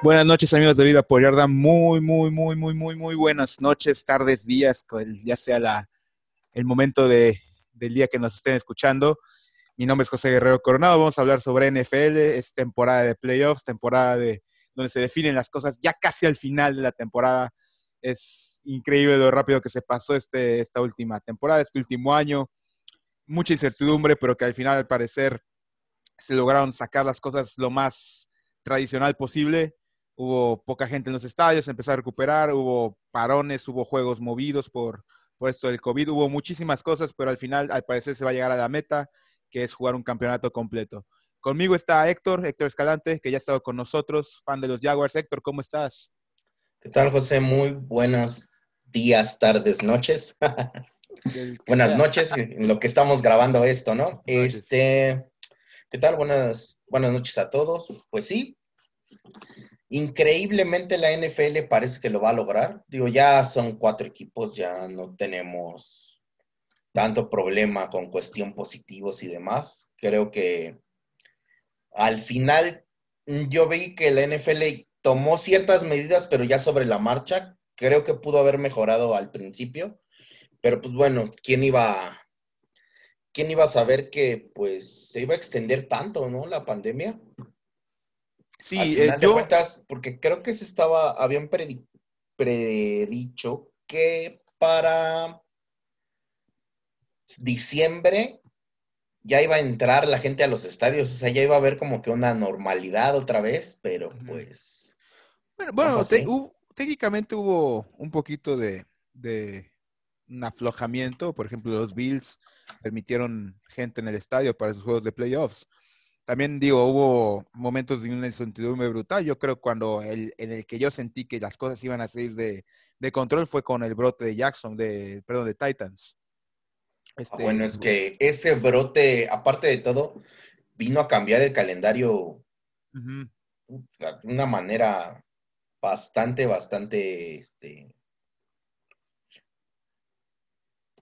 Buenas noches amigos de Vida por muy, muy, muy, muy, muy, muy buenas noches, tardes, días, ya sea la, el momento de, del día que nos estén escuchando. Mi nombre es José Guerrero Coronado, vamos a hablar sobre NFL, es temporada de playoffs, temporada de donde se definen las cosas ya casi al final de la temporada. Es increíble lo rápido que se pasó este, esta última temporada, este último año. Mucha incertidumbre, pero que al final al parecer se lograron sacar las cosas lo más tradicional posible. Hubo poca gente en los estadios, empezó a recuperar, hubo parones, hubo juegos movidos por, por esto del COVID, hubo muchísimas cosas, pero al final al parecer se va a llegar a la meta, que es jugar un campeonato completo. Conmigo está Héctor, Héctor Escalante, que ya ha estado con nosotros, fan de los Jaguars. Héctor, ¿cómo estás? ¿Qué tal, José? Muy buenos días, tardes, noches. Buenas noches, en lo que estamos grabando esto, ¿no? Este, ¿qué tal? Buenas, buenas noches a todos. Pues sí, increíblemente la NFL parece que lo va a lograr. Digo, ya son cuatro equipos, ya no tenemos tanto problema con cuestión positivos y demás. Creo que al final yo vi que la NFL tomó ciertas medidas, pero ya sobre la marcha. Creo que pudo haber mejorado al principio. Pero pues bueno, ¿quién iba, quién iba a saber que pues se iba a extender tanto, ¿no? La pandemia. Sí, eh, yo... porque creo que se estaba, habían predicho que para diciembre ya iba a entrar la gente a los estadios, o sea, ya iba a haber como que una normalidad otra vez, pero pues bueno, bueno técnicamente hubo un poquito de, un aflojamiento. Por ejemplo, los Bills permitieron gente en el estadio para sus juegos de playoffs. También digo, hubo momentos de una incertidumbre brutal. Yo creo cuando el, en el que yo sentí que las cosas iban a salir de, control fue con el brote de Jackson, de, perdón, de Titans. Este, bueno, es que ese brote, aparte de todo, vino a cambiar el calendario de una manera bastante, bastante, este,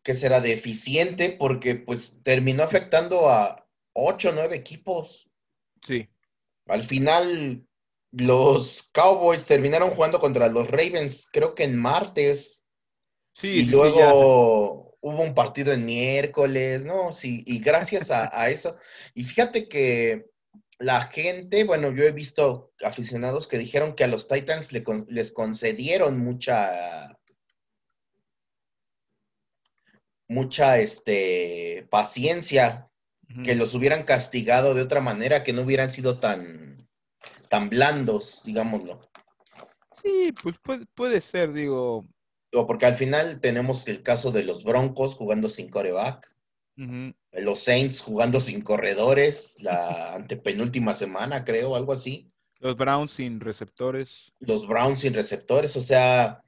que será deficiente porque pues terminó afectando a ocho o nueve equipos. Sí. Al final, los Cowboys terminaron jugando contra los Ravens, creo que en martes. Sí, y luego hubo un partido en miércoles, ¿no? Sí, y gracias a eso. Y fíjate que la gente, bueno, yo he visto aficionados que dijeron que a los Titans les concedieron mucha, mucha, este, paciencia, que los hubieran castigado de otra manera, que no hubieran sido tan, tan blandos, digámoslo. Sí, pues puede, ser, digo. Porque al final tenemos el caso de los Broncos jugando sin coreback. Los Saints jugando sin corredores la antepenúltima semana, creo, algo así. Los Browns sin receptores. Los Browns sin receptores, o sea,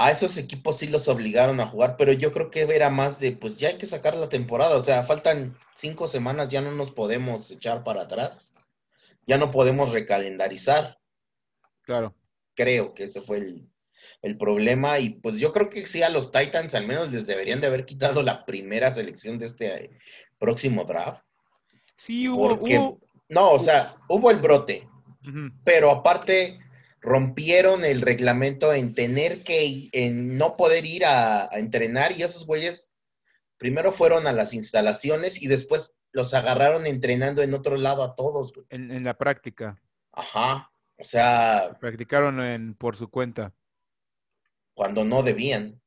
a esos equipos sí los obligaron a jugar, pero yo creo que era más de, pues ya hay que sacar la temporada, o sea, faltan cinco semanas, ya no nos podemos echar para atrás, ya no podemos recalendarizar. Claro. Creo que ese fue el, el problema. Y pues yo creo que sí, a los Titans al menos les deberían de haber quitado la primera selección de este próximo draft. Sí, hubo. no, o sea, hubo el brote. Pero aparte rompieron el reglamento en tener que, en no poder ir a, entrenar y esos güeyes primero fueron a las instalaciones y después los agarraron entrenando en otro lado a todos. En, la práctica. Ajá. O sea. Practicaron en, por su cuenta cuando no debían.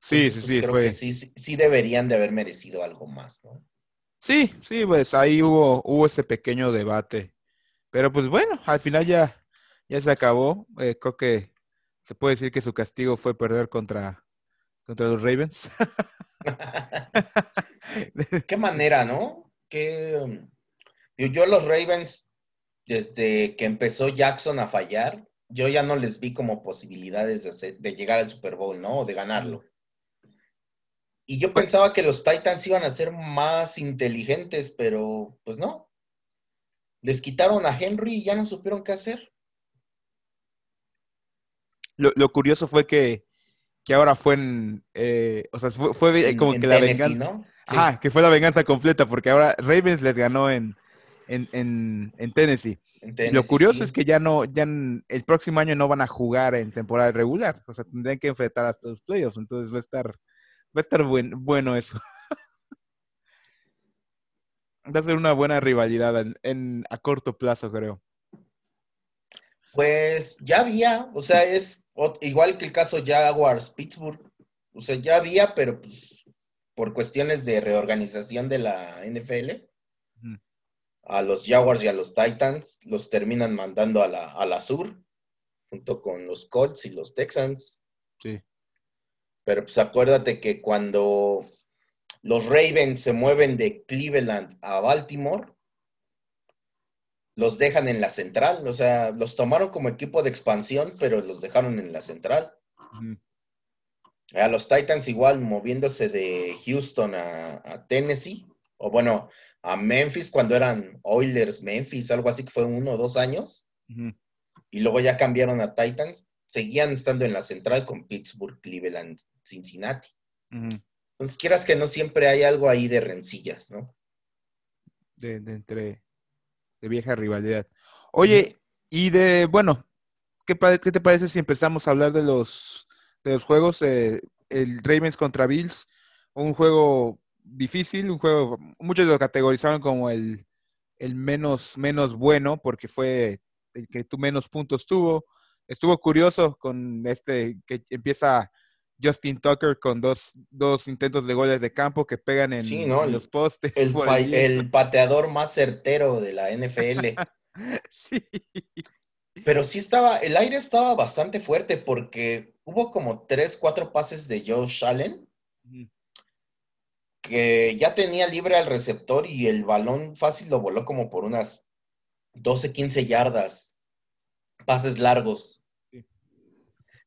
Sí, sí, sí, fue. sí, sí, deberían de haber merecido algo más, ¿no? Sí, sí, pues ahí hubo, hubo ese pequeño debate. Pero pues bueno, al final ya, ya se acabó. Eh, creo que se puede decir que su castigo fue perder contra, contra los Ravens. Qué manera, ¿no? Que um, yo los Ravens, desde que empezó Jackson a fallar, yo ya no les vi como posibilidades de, llegar al Super Bowl, ¿no? O de ganarlo. Y yo pensaba que los Titans iban a ser más inteligentes, pero pues no. Les quitaron a Henry y ya no supieron qué hacer. Lo, curioso fue que, ahora fue en, eh, o sea, fue, como que la venganza, ¿no? que fue la venganza completa, porque ahora Ravens les ganó en, en, en, Tennessee. lo curioso es que ya no, ya el próximo año no van a jugar en temporada regular, o sea, tendrían que enfrentar hasta los playoffs, entonces va a estar, va a estar bueno eso. va a ser una buena rivalidad en, a corto plazo, creo. Pues ya había, o sea, es igual que el caso Jaguars Pittsburgh, o sea, ya había, pero pues por cuestiones de reorganización de la NFL, a los Jaguars y a los Titans los terminan mandando a la, a la sur, junto con los Colts y los Texans. Sí. Pero pues acuérdate que cuando los Ravens se mueven de Cleveland a Baltimore, los dejan en la central, o sea, los tomaron como equipo de expansión, pero los dejaron en la central. A los Titans igual moviéndose de Houston a Tennessee, o bueno, a Memphis cuando eran Oilers Memphis, algo así que fue uno o dos años. Y luego ya cambiaron a Titans. Seguían estando en la central con Pittsburgh, Cleveland, Cincinnati. Entonces, quieras que no siempre hay algo ahí de rencillas, ¿no? De, entre, de vieja rivalidad. Oye, y de, bueno, ¿qué, te parece si empezamos a hablar de los, de los juegos? Eh, el Ravens contra Bills, un juego difícil, un juego, muchos lo categorizaron como el, menos, menos bueno porque fue el que tú menos puntos tuvo. Estuvo curioso con este que empieza Justin Tucker con dos, dos intentos de goles de campo que pegan en, los postes. El, pateador más certero de la NFL. Pero sí estaba, el aire estaba bastante fuerte porque hubo como tres, cuatro pases de Joe Allen que ya tenía libre al receptor y el balón fácil lo voló como por unas 12, 15 yardas, pases largos.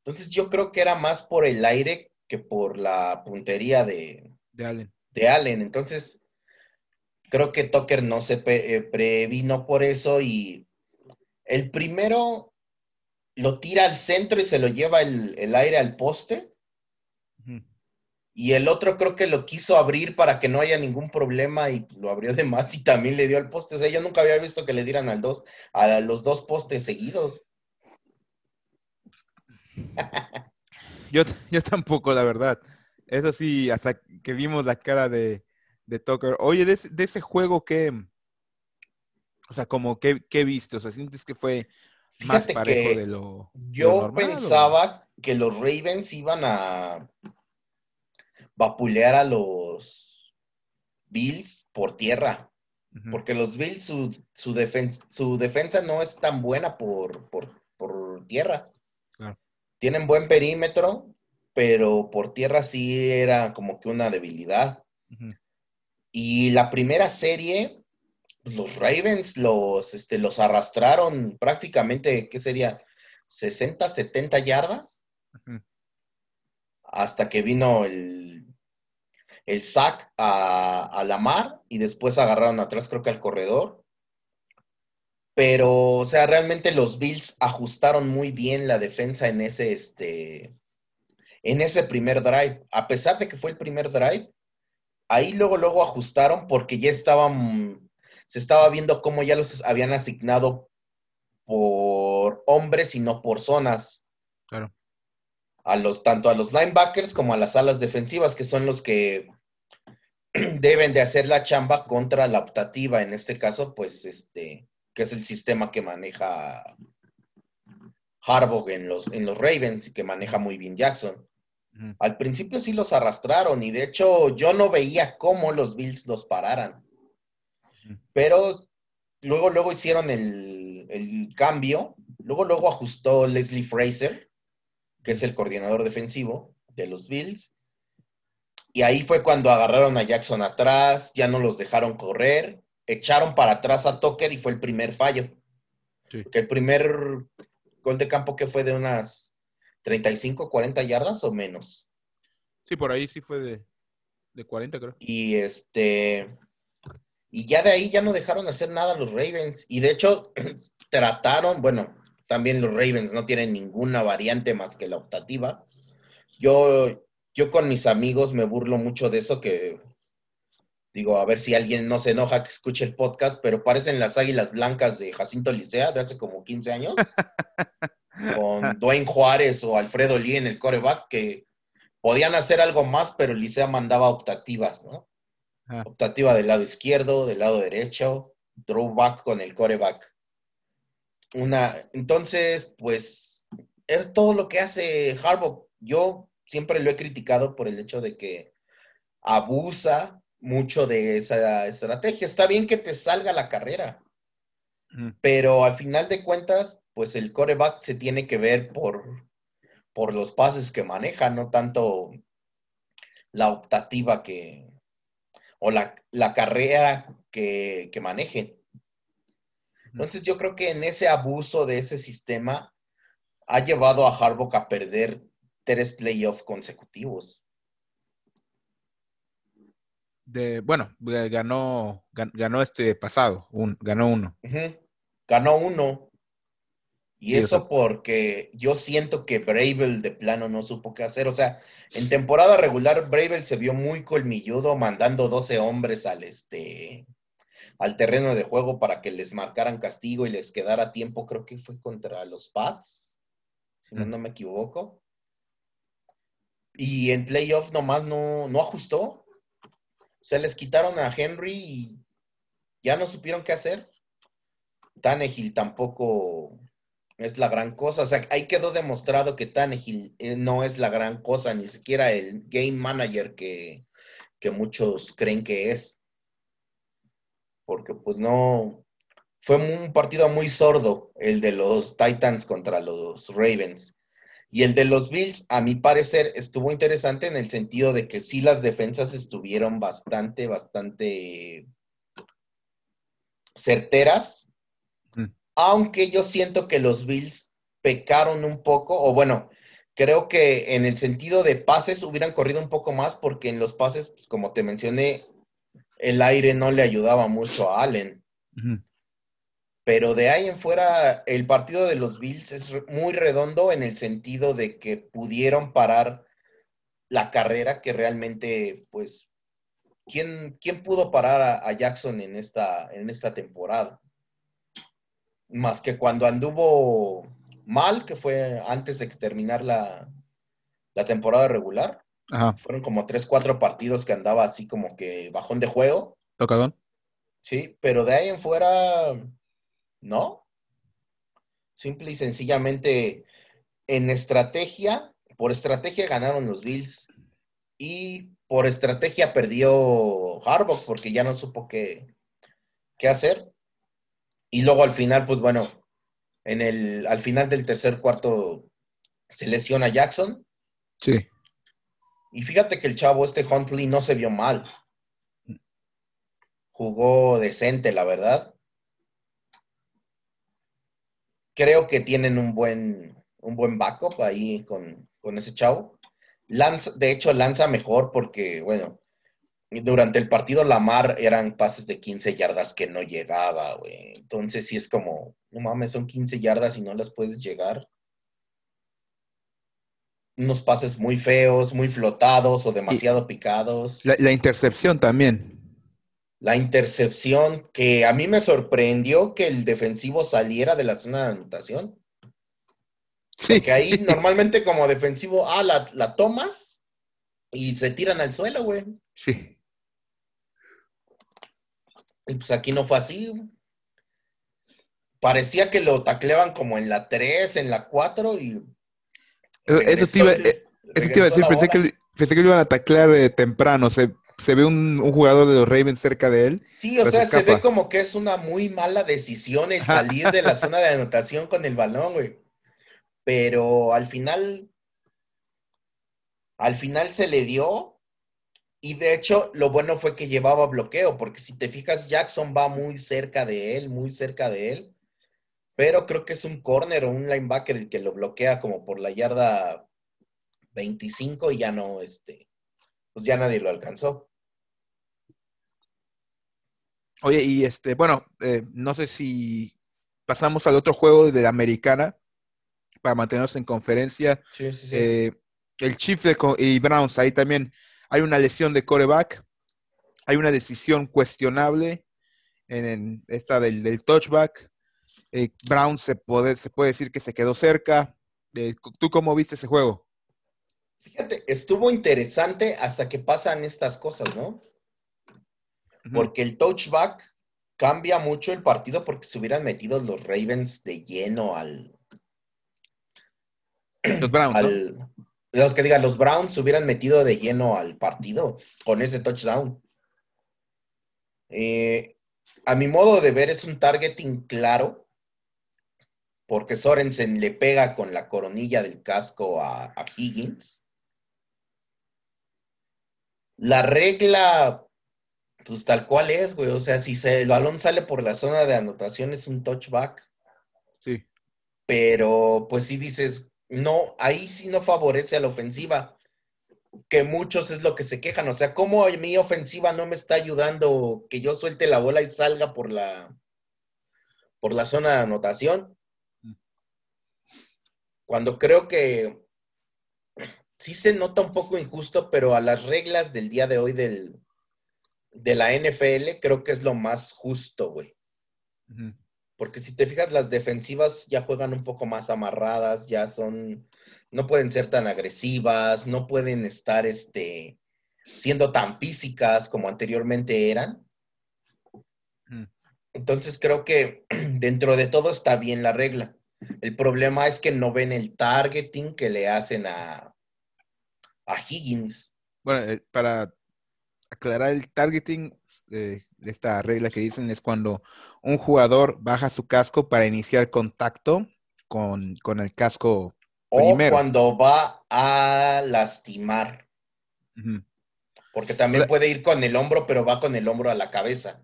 Entonces yo creo que era más por el aire que por la puntería de, de Allen. De Allen. Entonces creo que Tucker no se eh, previno por eso y el primero lo tira al centro y se lo lleva el, el aire al poste y el otro creo que lo quiso abrir para que no haya ningún problema y lo abrió de más y también le dio al poste. O sea, yo nunca había visto que le dieran al dos, a los dos postes seguidos. Yo, yo tampoco, la verdad. Eso sí, hasta que vimos la cara de, de Tucker. Oye, de, ese juego que, o sea, como que, que viste, o sea, sientes que fue más parejo de lo. Yo pensaba que los Ravens iban a vapulear a los Bills por tierra. Porque los Bills, su, su, su, defensa no es tan buena por, por, tierra. Tienen buen perímetro, pero por tierra sí era como que una debilidad. Y la primera serie, los Ravens los, este, los arrastraron prácticamente, ¿qué sería? 60, 70 yardas. Hasta que vino el el sack a, la mar y después agarraron atrás, creo que al corredor. Pero, o sea, realmente los Bills ajustaron muy bien la defensa en ese, este, en ese primer drive. A pesar de que fue el primer drive, ahí luego, luego ajustaron porque ya estaban, se estaba viendo cómo ya los habían asignado por hombres y no por zonas. Claro. A los, tanto a los linebackers como a las alas defensivas, que son los que deben de hacer la chamba contra la optativa, en este caso, pues, este, que es el sistema que maneja Harbaugh en los, en los Ravens y que maneja muy bien Jackson. Al principio sí los arrastraron y de hecho yo no veía cómo los Bills los pararan. Pero luego, luego hicieron el, el, cambio. Luego, luego ajustó Leslie Fraser, que es el coordinador defensivo de los Bills. Y ahí fue cuando agarraron a Jackson atrás, ya no los dejaron correr, echaron para atrás a Tucker y fue el primer fallo. Que el primer gol de campo que fue de unas 35, 40 yardas o menos. Sí, por ahí sí fue de, de 40, creo. Y este. Y ya de ahí ya no dejaron hacer nada los Ravens. Y de hecho, trataron, bueno, también los Ravens no tienen ninguna variante más que la optativa. Yo yo con mis amigos me burlo mucho de eso que Digo, a ver si alguien no se enoja que escuche el podcast, pero parecen las águilas blancas de Jacinto Licea de hace como 15 años. con Dwayne Juárez o Alfredo Lee en el coreback, que podían hacer algo más, pero Licea mandaba optativas, ¿no? Ah. Optativa del lado izquierdo, del lado derecho, throwback con el coreback. Una, entonces, pues, es todo lo que hace Harbaugh. Yo siempre lo he criticado por el hecho de que abusa mucho de esa estrategia. Está bien que te salga la carrera, pero al final de cuentas, pues el coreback se tiene que ver por, por los pases que maneja, no tanto la optativa que, o la, carrera que, que maneje. Entonces yo creo que en ese abuso de ese sistema ha llevado a Harbaugh a perder tres playoffs consecutivos de, bueno, ganó, ganó este pasado, un, ganó uno. Ganó uno. Y eso porque yo siento que Bravel de plano no supo qué hacer. O sea, en temporada regular, Bravel se vio muy colmilludo mandando 12 hombres al, este, al terreno de juego para que les marcaran castigo y les quedara tiempo. Creo que fue contra los Pats, si no, no me equivoco. Y en playoff nomás no, no ajustó se les quitaron a Henry y ya no supieron qué hacer. Tannehill tampoco es la gran cosa. O sea, ahí quedó demostrado que Tannehill eh, no es la gran cosa, ni siquiera el game manager que, que muchos creen que es. Porque pues no, fue un partido muy sordo el de los Titans contra los Ravens. Y el de los Bills, a mi parecer, estuvo interesante en el sentido de que sí las defensas estuvieron bastante, bastante certeras, mm. aunque yo siento que los Bills pecaron un poco, o bueno, creo que en el sentido de pases hubieran corrido un poco más, porque en los pases, pues, como te mencioné, el aire no le ayudaba mucho a Allen. Pero de ahí en fuera, el partido de los Bills es muy redondo en el sentido de que pudieron parar la carrera que realmente, pues, ¿quién, quién pudo parar a, Jackson en esta, en esta temporada? Más que cuando anduvo mal, que fue antes de que terminar la, temporada regular. Fueron como tres, cuatro partidos que andaba así como que bajón de juego. Tocadón. Sí, pero de ahí en fuera ¿no? Simple y sencillamente, en estrategia, por estrategia ganaron los Bills y por estrategia perdió Harbaugh porque ya no supo qué, qué hacer. Y luego al final, pues bueno, en el, al final del tercer cuarto se lesiona Jackson. Sí. Y fíjate que el chavo, este Huntley, no se vio mal. Jugó decente, la verdad creo que tienen un buen, un buen backup ahí con, ese chavo. Lanza, de hecho, lanza mejor porque, bueno, durante el partido Lamar eran pases de 15 yardas que no llegaba, güey. Entonces sí es como, no mames, son 15 yardas y no las puedes llegar. Unos pases muy feos, muy flotados o demasiado picados. la, intercepción también la intercepción que a mí me sorprendió que el defensivo saliera de la zona de anotación. Sí. Porque ahí normalmente como defensivo, ah, la, tomas y se tiran al suelo, güey. Sí. Y pues aquí no fue así. Parecía que lo tacleaban como en la 3, en la 4 y... Eso te iba, eh, eso te iba a decir, pensé que, pensé que, lo iban a taclear eh, temprano, se se ve un, jugador de los Ravens cerca de él. Sí, o sea, se, ve como que es una muy mala decisión el salir de la zona de anotación con el balón, güey. Pero al final, al final se le dio. Y de hecho, lo bueno fue que llevaba bloqueo, porque si te fijas, Jackson va muy cerca de él, muy cerca de él. Pero creo que es un corner o un linebacker el que lo bloquea como por la yarda 25 y ya no, este, pues ya nadie lo alcanzó. Oye, y este, bueno, eh, no sé si pasamos al otro juego de la americana para mantenernos en conferencia. Sí, sí, sí. Eh, el Chiefs y Browns, ahí también hay una lesión de coreback. hay una decisión cuestionable en, esta del, touchback. Eh, Brown se puede, se puede decir que se quedó cerca. Eh, ¿Tú cómo viste ese juego? Fíjate, estuvo interesante hasta que pasan estas cosas, ¿no? Porque el touchback cambia mucho el partido porque se hubieran metido los Ravens de lleno al. Los Browns. Los que digan, los Browns se hubieran metido de lleno al partido con ese touchdown. Eh, a mi modo de ver, es un targeting claro, porque Sorensen le pega con la coronilla del casco a, Higgins. La regla, pues tal cual es, güey. O sea, si el balón sale por la zona de anotación, es un touchback. Sí. Pero, pues sí dices, no, ahí sí no favorece a la ofensiva que muchos es lo que se quejan. O sea, ¿cómo mi ofensiva no me está ayudando que yo suelte la bola y salga por la, por la zona de anotación? Cuando creo que sí se nota un poco injusto, pero a las reglas del día de hoy del, de la NFL creo que es lo más justo, güey. Porque si te fijas, las defensivas ya juegan un poco más amarradas, ya son no pueden ser tan agresivas, no pueden estar este, siendo tan físicas como anteriormente eran. Entonces creo que dentro de todo está bien la regla. El problema es que no ven el targeting que le hacen a, a Higgins. Bueno, eh, para aclarar el targeting de esta regla que dicen es cuando un jugador baja su casco para iniciar contacto con, con el casco o cuando va a lastimar. Porque también puede ir con el hombro, pero va con el hombro a la cabeza.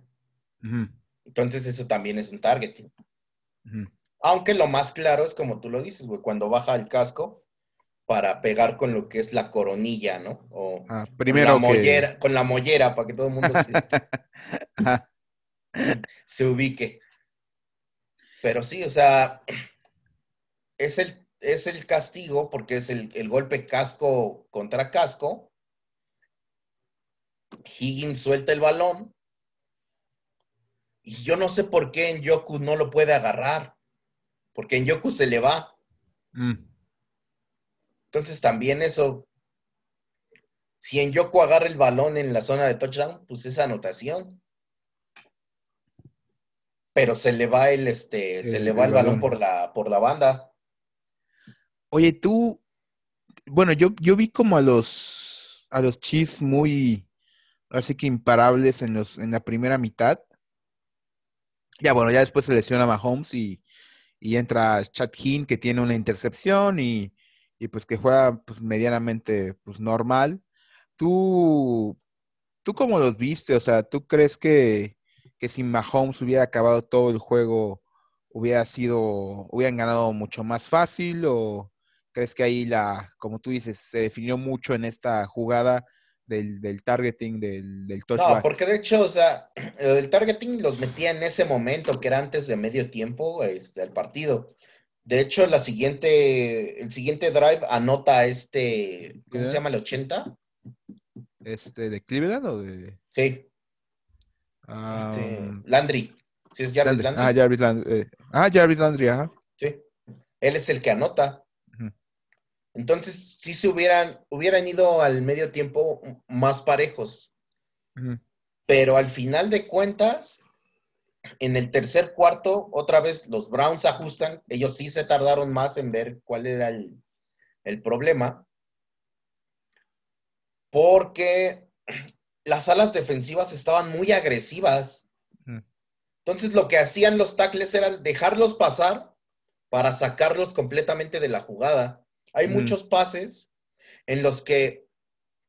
Entonces eso también es un targeting. Aunque lo más claro es como tú lo dices, güey, cuando baja el casco para pegar con lo que es la coronilla, ¿no? O ah, primero con la, mollera, con la mollera, para que todo el mundo se ubique. Pero sí, o sea, es el es el castigo porque es el, golpe casco contra casco. Higgins suelta el balón. Y yo no sé por qué en Yoku no lo puede agarrar. Porque en Yoku se le va. Mm. Entonces también eso. Si en Yoku agarra el balón en la zona de touchdown, pues es anotación. Pero se le va el este, se le va el, balón, balón por la, por la banda. Oye, tú, bueno, yo, yo vi como a los, a los Chiefs muy, así que imparables en, los, en la primera mitad. Ya, bueno, ya después se lesiona Mahomes y, y entra Chad Hinn, que tiene una intercepción y, y pues que juega pues, medianamente pues, normal. ¿Tú, ¿Tú cómo los viste? O sea, ¿tú crees que, que si Mahomes hubiera acabado todo el juego, hubiera sido, hubieran ganado mucho más fácil o, ¿Crees que ahí la, como tú dices, se definió mucho en esta jugada del, targeting, del, del touchback? No, porque de hecho, o sea, el targeting los metía en ese momento, que era antes de medio tiempo este, del partido. De hecho, la siguiente, el siguiente drive anota este, ¿cómo se llama? ¿El 80? ¿Este de Cleveland o de...? Sí. Este, Landry. Sí, es Jarvis Landry. Ah, Jarvis Landry. Eh, ah, Jarvis Landry, ajá. Sí. Él es el que anota. Entonces, si se hubieran, hubieran ido al medio tiempo más parejos. Pero al final de cuentas, en el tercer cuarto, otra vez los Browns ajustan. Ellos sí se tardaron más en ver cuál era el, problema. Porque las alas defensivas estaban muy agresivas. Entonces, lo que hacían los tackles era dejarlos pasar para sacarlos completamente de la jugada. Hay muchos pases en los que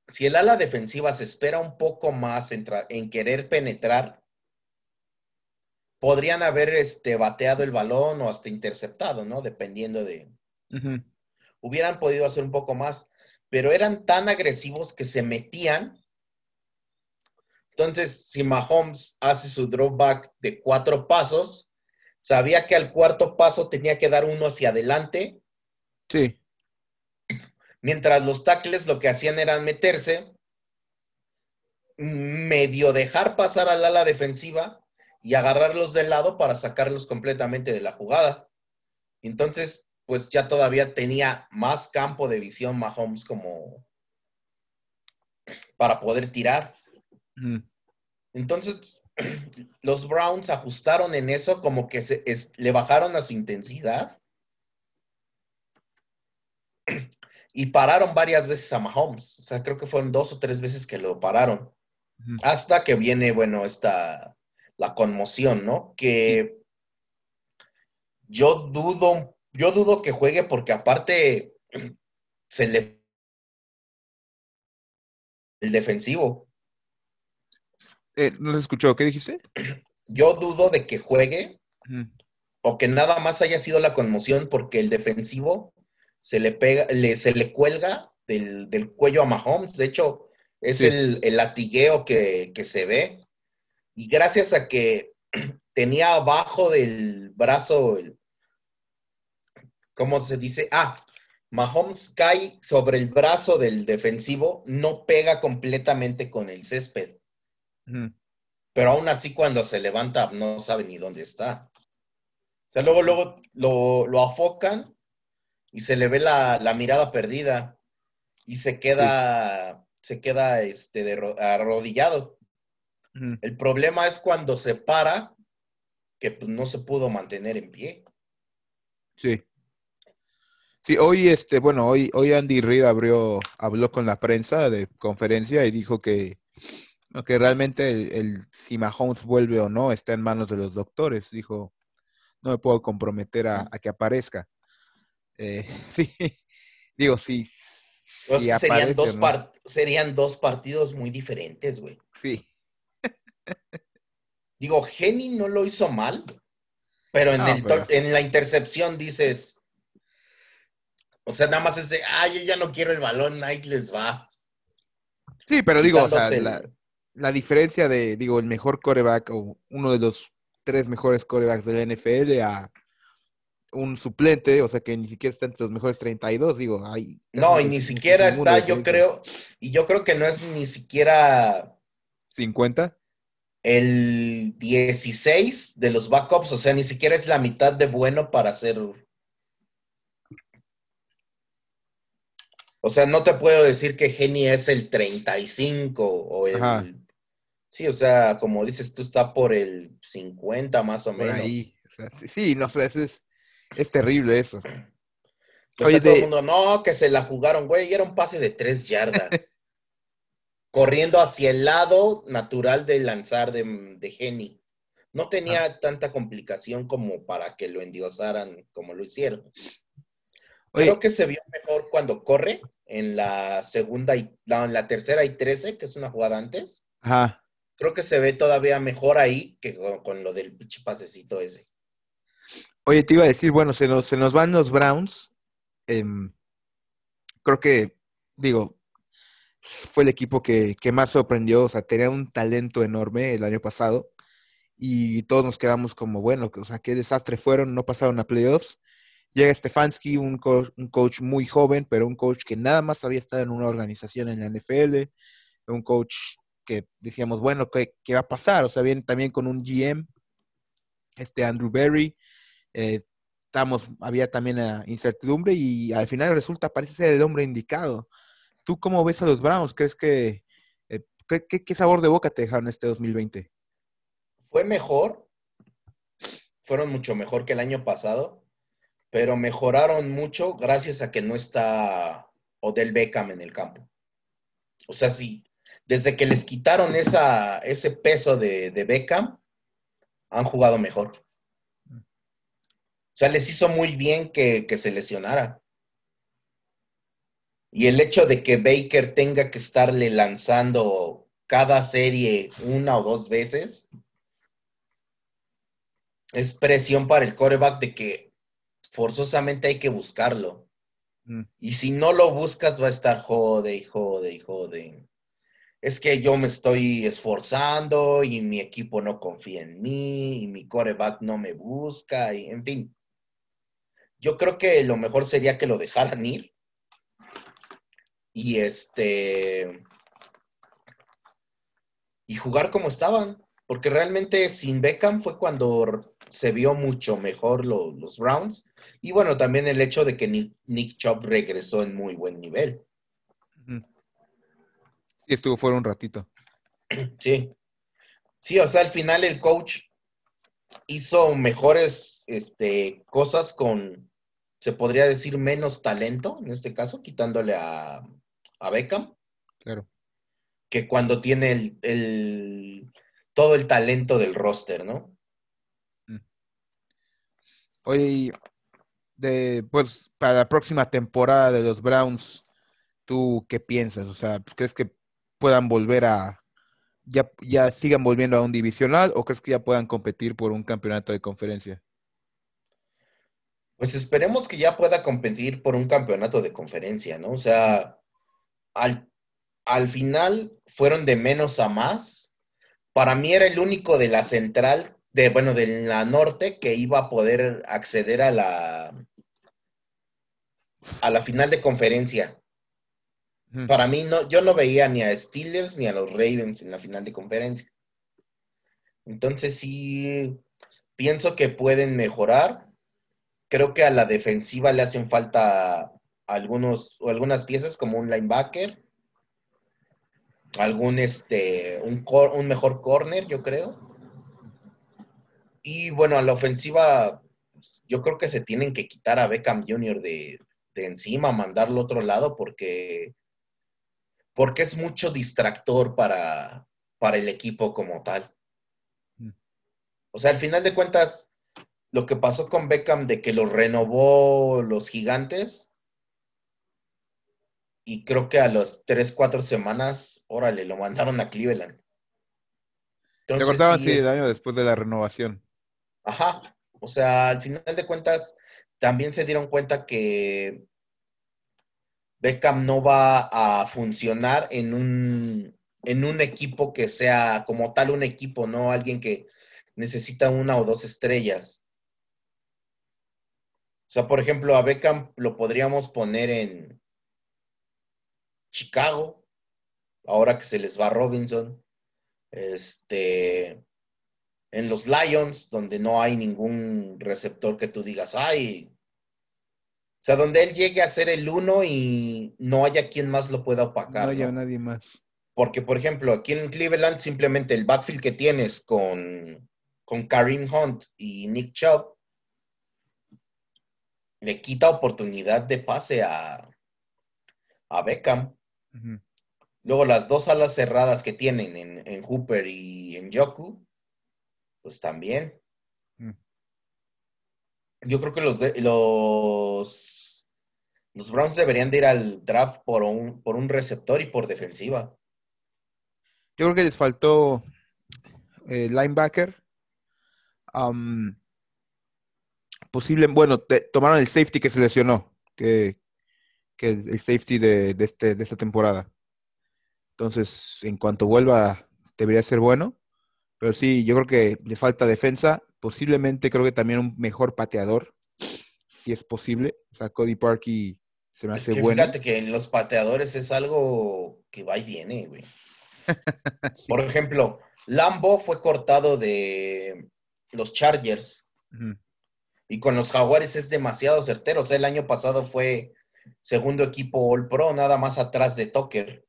si el ala defensiva se espera un poco más en, querer penetrar, podrían haber este, bateado el balón o hasta interceptado, ¿no? Dependiendo de... Hubieran podido hacer un poco más, pero eran tan agresivos que se metían. Entonces, si Mahomes hace su dropback de cuatro pasos, sabía que al cuarto paso tenía que dar uno hacia adelante. Sí. Mientras los tackles lo que hacían era meterse medio dejar pasar al ala defensiva y agarrarlos del lado para sacarlos completamente de la jugada. Entonces, pues ya todavía tenía más campo de visión Mahomes como para poder tirar. Entonces, los Browns ajustaron en eso, como que se, le bajaron a su intensidad y pararon varias veces a Mahomes. O sea, creo que fueron dos o tres veces que lo pararon. Hasta que viene, bueno, esta, la conmoción, ¿no? Que yo dudo, yo dudo que juegue porque aparte se le... El defensivo. Eh, no se escuchó, ¿qué dijiste? Yo dudo de que juegue o que nada más haya sido la conmoción porque el defensivo se le pega, le, se le cuelga del, del cuello a Mahomes. De hecho, es el, latigueo que, se ve. Y gracias a que tenía abajo del brazo, el, ¿cómo se dice? Ah, Mahomes cae sobre el brazo del defensivo, no pega completamente con el césped. Pero aún así cuando se levanta no sabe ni dónde está. O sea, luego, luego lo, lo afocan y se le ve la, mirada perdida y se queda se queda este, arrodillado. El problema es cuando se para, que pues, no se pudo mantener en pie. Sí. Sí, hoy, este, bueno, hoy, hoy Andy Reid abrió, habló con la prensa de conferencia y dijo que, que realmente el, si Mahomes vuelve o no está en manos de los doctores. Dijo, no me puedo comprometer a, que aparezca. Eh, sí, digo, sí, serían, dos serían dos partidos muy diferentes, güey. Sí. Digo, Geni no lo hizo mal, pero en, el en la intercepción dices, o sea, nada más es de, ay, ya no quiero el balón, ahí les va. Sí, pero digo, o sea, la, la, diferencia de, digo, el mejor coreback o uno de los tres mejores corebacks de la NFL a un suplente, o sea que ni siquiera está entre los mejores 32, digo, hay... No, y ni siquiera está, yo creo, y yo creo que no es ni siquiera... ¿50? El 16 de los backups, o sea, ni siquiera es la mitad de bueno para hacer... O sea, no te puedo decir que Geni es el 35 o el... Sí, o sea, como dices tú, está por el 50 más o menos. Ahí. sí, no sé, es, es terrible eso. Oye, todo el mundo, no, que se la jugaron, güey, y era un pase de tres yardas. corriendo hacia el lado natural de lanzar de, de Geni. No tenía ah. tanta complicación como para que lo endiosaran como lo hicieron. Creo que se vio mejor cuando corre en la segunda y en la tercera y trece, que es una jugada antes. Ajá. Creo que se ve todavía mejor ahí que con, lo del pinche pasecito ese. Oye, te iba a decir, bueno, se nos, se nos van los Browns. Em, creo que, digo, fue el equipo que, más sorprendió, o sea, tenía un talento enorme el año pasado y todos nos quedamos como, bueno, o sea, qué desastre fueron, no pasaron a playoffs. Llega Stefanski, un, un coach muy joven, pero un coach que nada más había estado en una organización en la NFL, un coach que decíamos, bueno, ¿qué, qué va a pasar? O sea, viene también con un GM, este Andrew Berry, eh, estamos, había también incertidumbre y al final resulta, parece ser el hombre indicado. ¿Tú cómo ves a los Browns? ¿Crees que, eh, qué, sabor de boca te dejaron este 2020? Fue mejor, fueron mucho mejor que el año pasado, pero mejoraron mucho gracias a que no está Odell Beckham en el campo. O sea, sí, desde que les quitaron esa, ese peso de, de Beckham, han jugado mejor. O sea, les hizo muy bien que, se lesionara. Y el hecho de que Baker tenga que estarle lanzando cada serie una o dos veces es presión para el coreback de que forzosamente hay que buscarlo. Mm. Y si no lo buscas, va a estar jode y jode y jode. Es que yo me estoy esforzando y mi equipo no confía en mí y mi coreback no me busca y en fin. Yo creo que lo mejor sería que lo dejaran ir. Y este. y jugar como estaban. Porque realmente sin Beckham fue cuando se vio mucho mejor los Browns. Y bueno, también el hecho de que Nick, Nick Chubb regresó en muy buen nivel. Sí, estuvo fuera un ratito. Sí. Sí, o sea, al final el coach hizo mejores este, cosas con, se podría decir, menos talento, en este caso, quitándole a, a Beckham. Claro. Que cuando tiene el, el, todo el talento del roster, ¿no? Mm. Oye, de, pues para la próxima temporada de los Browns, ¿tú qué piensas? O sea, ¿crees que puedan volver a, ya, ya sigan volviendo a un divisional o crees que ya puedan competir por un campeonato de conferencia? Pues esperemos que ya pueda competir por un campeonato de conferencia, ¿no? O sea, al, al final fueron de menos a más. Para mí era el único de la central, de, bueno, de la norte, que iba a poder acceder a la, a la final de conferencia. Para mí, no, yo no veía ni a Steelers ni a los Ravens en la final de conferencia. Entonces sí, pienso que pueden mejorar. Creo que a la defensiva le hacen falta algunos, o algunas piezas como un linebacker, algún este, un, un mejor corner, yo creo. Y bueno, a la ofensiva, pues, yo creo que se tienen que quitar a Beckham Jr. de, de encima, mandarlo a otro lado, porque porque es mucho distractor para, para el equipo como tal. Mm. O sea, al final de cuentas, lo que pasó con Beckham de que lo renovó los gigantes, y creo que a las tres, cuatro semanas, órale, lo mandaron a Cleveland. Te cortaban, sí, el año después de la renovación. Ajá. O sea, al final de cuentas, también se dieron cuenta que Beckham no va a funcionar en un, en un equipo que sea como tal un equipo, no alguien que necesita una o dos estrellas. O sea, por ejemplo, a Beckham lo podríamos poner en Chicago, ahora que se les va Robinson. Este, en los Lions, donde no hay ningún receptor que tú digas, ay, o sea, donde él llegue a ser el uno y no haya quien más lo pueda opacar. No haya nadie más. Porque, por ejemplo, aquí en Cleveland, simplemente el backfield que tienes con, con Kareem Hunt y Nick Chubb le quita oportunidad de pase a, a Beckham. Luego las dos alas cerradas que tienen en, Hooper y en Joku, pues también. Mm. Yo creo que los, los los Browns deberían de ir al draft por un, por un receptor y por defensiva. Yo creo que les faltó eh, linebacker. posible, bueno, tomaron el safety que se lesionó, que, que es el safety de, este, de esta temporada. Entonces, en cuanto vuelva, debería ser bueno. Pero sí, yo creo que le falta defensa. Posiblemente creo que también un mejor pateador, si es posible. O sea, Cody Parkey se me hace bueno. Fíjate que en los pateadores es algo que va y viene, güey. Por ejemplo, Lambo fue cortado de los Chargers. Y con los Jaguares es demasiado certero. O sea, el año pasado fue segundo equipo All Pro, nada más atrás de Tucker.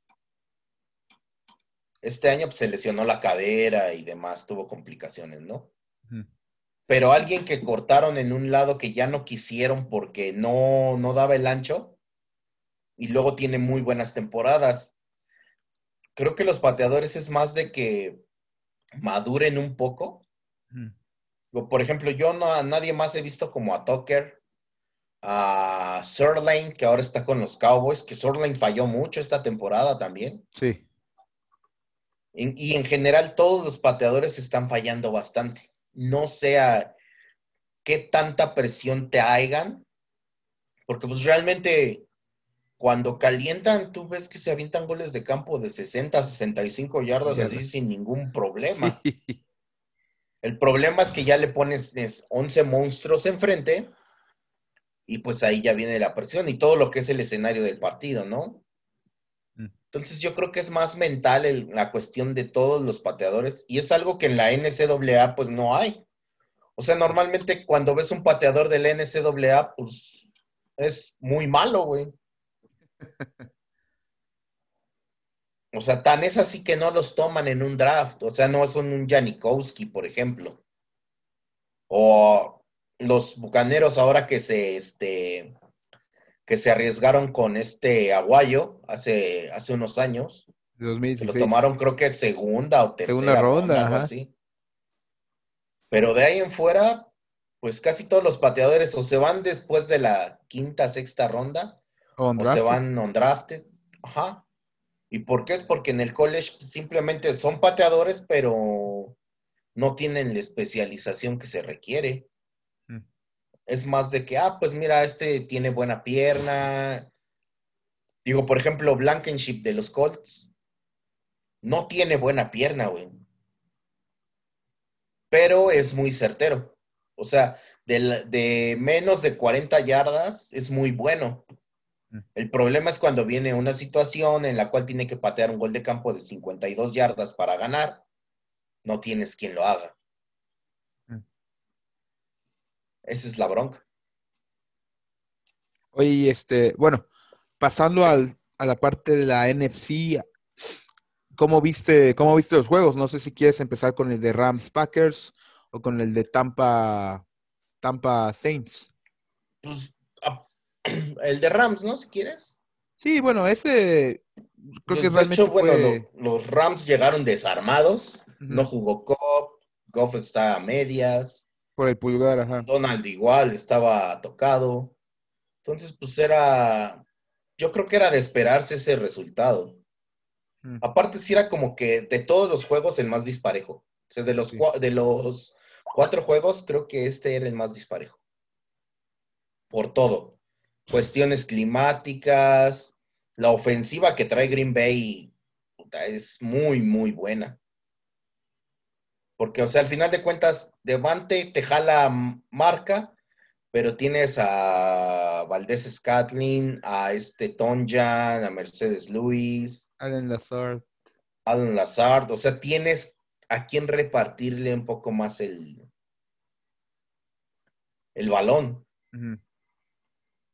Este año pues, se lesionó la cadera y demás, tuvo complicaciones, ¿no? Pero alguien que cortaron en un lado que ya no quisieron porque no, no daba el ancho, y luego tiene muy buenas temporadas. Creo que los pateadores es más de que maduren un poco. Por ejemplo, yo no a nadie más he visto como a Tucker, a Surlane, que ahora está con los Cowboys, que Surlane falló mucho esta temporada también. Sí. y en general todos los pateadores están fallando bastante. No sea qué tanta presión te hagan, porque pues realmente cuando calientan, tú ves que se avientan goles de campo de 60, 65 yardas así sin ningún problema. El problema es que ya le pones 11 monstruos enfrente y pues ahí ya viene la presión y todo lo que es el escenario del partido, ¿no? Mm. Entonces yo creo que es más mental la cuestión de todos los pateadores y es algo que en la NCAA pues no hay. O sea, normalmente cuando ves un pateador del NCAA pues es muy malo, güey. O sea, tan es así que no los toman en un draft. O sea, no son un Janikowski, por ejemplo. O los bucaneros ahora que se, este, que se arriesgaron con este Aguayo hace, hace unos años. lo tomaron creo que segunda o tercera. Segunda ronda, Así. Pero de ahí en fuera, pues casi todos los pateadores o se van después de la quinta, sexta ronda, o se van on drafted. Ajá. ¿Y por qué? Es porque en el college simplemente son pateadores, pero no tienen la especialización que se requiere. Es más de que, ah, pues mira, este tiene buena pierna. Digo, por ejemplo, Blankenship de los Colts no tiene buena pierna, güey. Pero es muy certero. O sea, de, de, menos de 40 yardas es muy bueno. Mm. El problema es cuando viene una situación en la cual tiene que patear un gol de campo de 52 yardas para ganar, no tienes quien lo haga. Esa es la bronca. Oye, este, bueno, pasando al, a la parte de la NFC, ¿cómo viste, ¿cómo viste los juegos? No sé si quieres empezar con el de Rams Packers o con el de Tampa, Tampa Saints. Pues, ah, el de Rams, ¿no? Si quieres. Sí, bueno, ese creo que realmente fue... los Rams llegaron desarmados, no jugó Cobb, Goff está a medias. Por el pulgar, ajá. Donald igual estaba tocado. Entonces, pues era, yo creo que era de esperarse ese resultado. Mm. Aparte, sí era como que de todos los juegos el más disparejo. O sea, de los, de los cuatro juegos, creo que este era el más disparejo. Por todo. Cuestiones climáticas, la ofensiva que trae Green Bay es muy, muy buena. Porque, o sea, al final de cuentas, Devante te jala marca, pero tienes a Valdés Scatlin, a este Tonjan, a Mercedes Luis. Alan Lazard. Alan Lazard. O sea, tienes a quien repartirle un poco más el, el balón.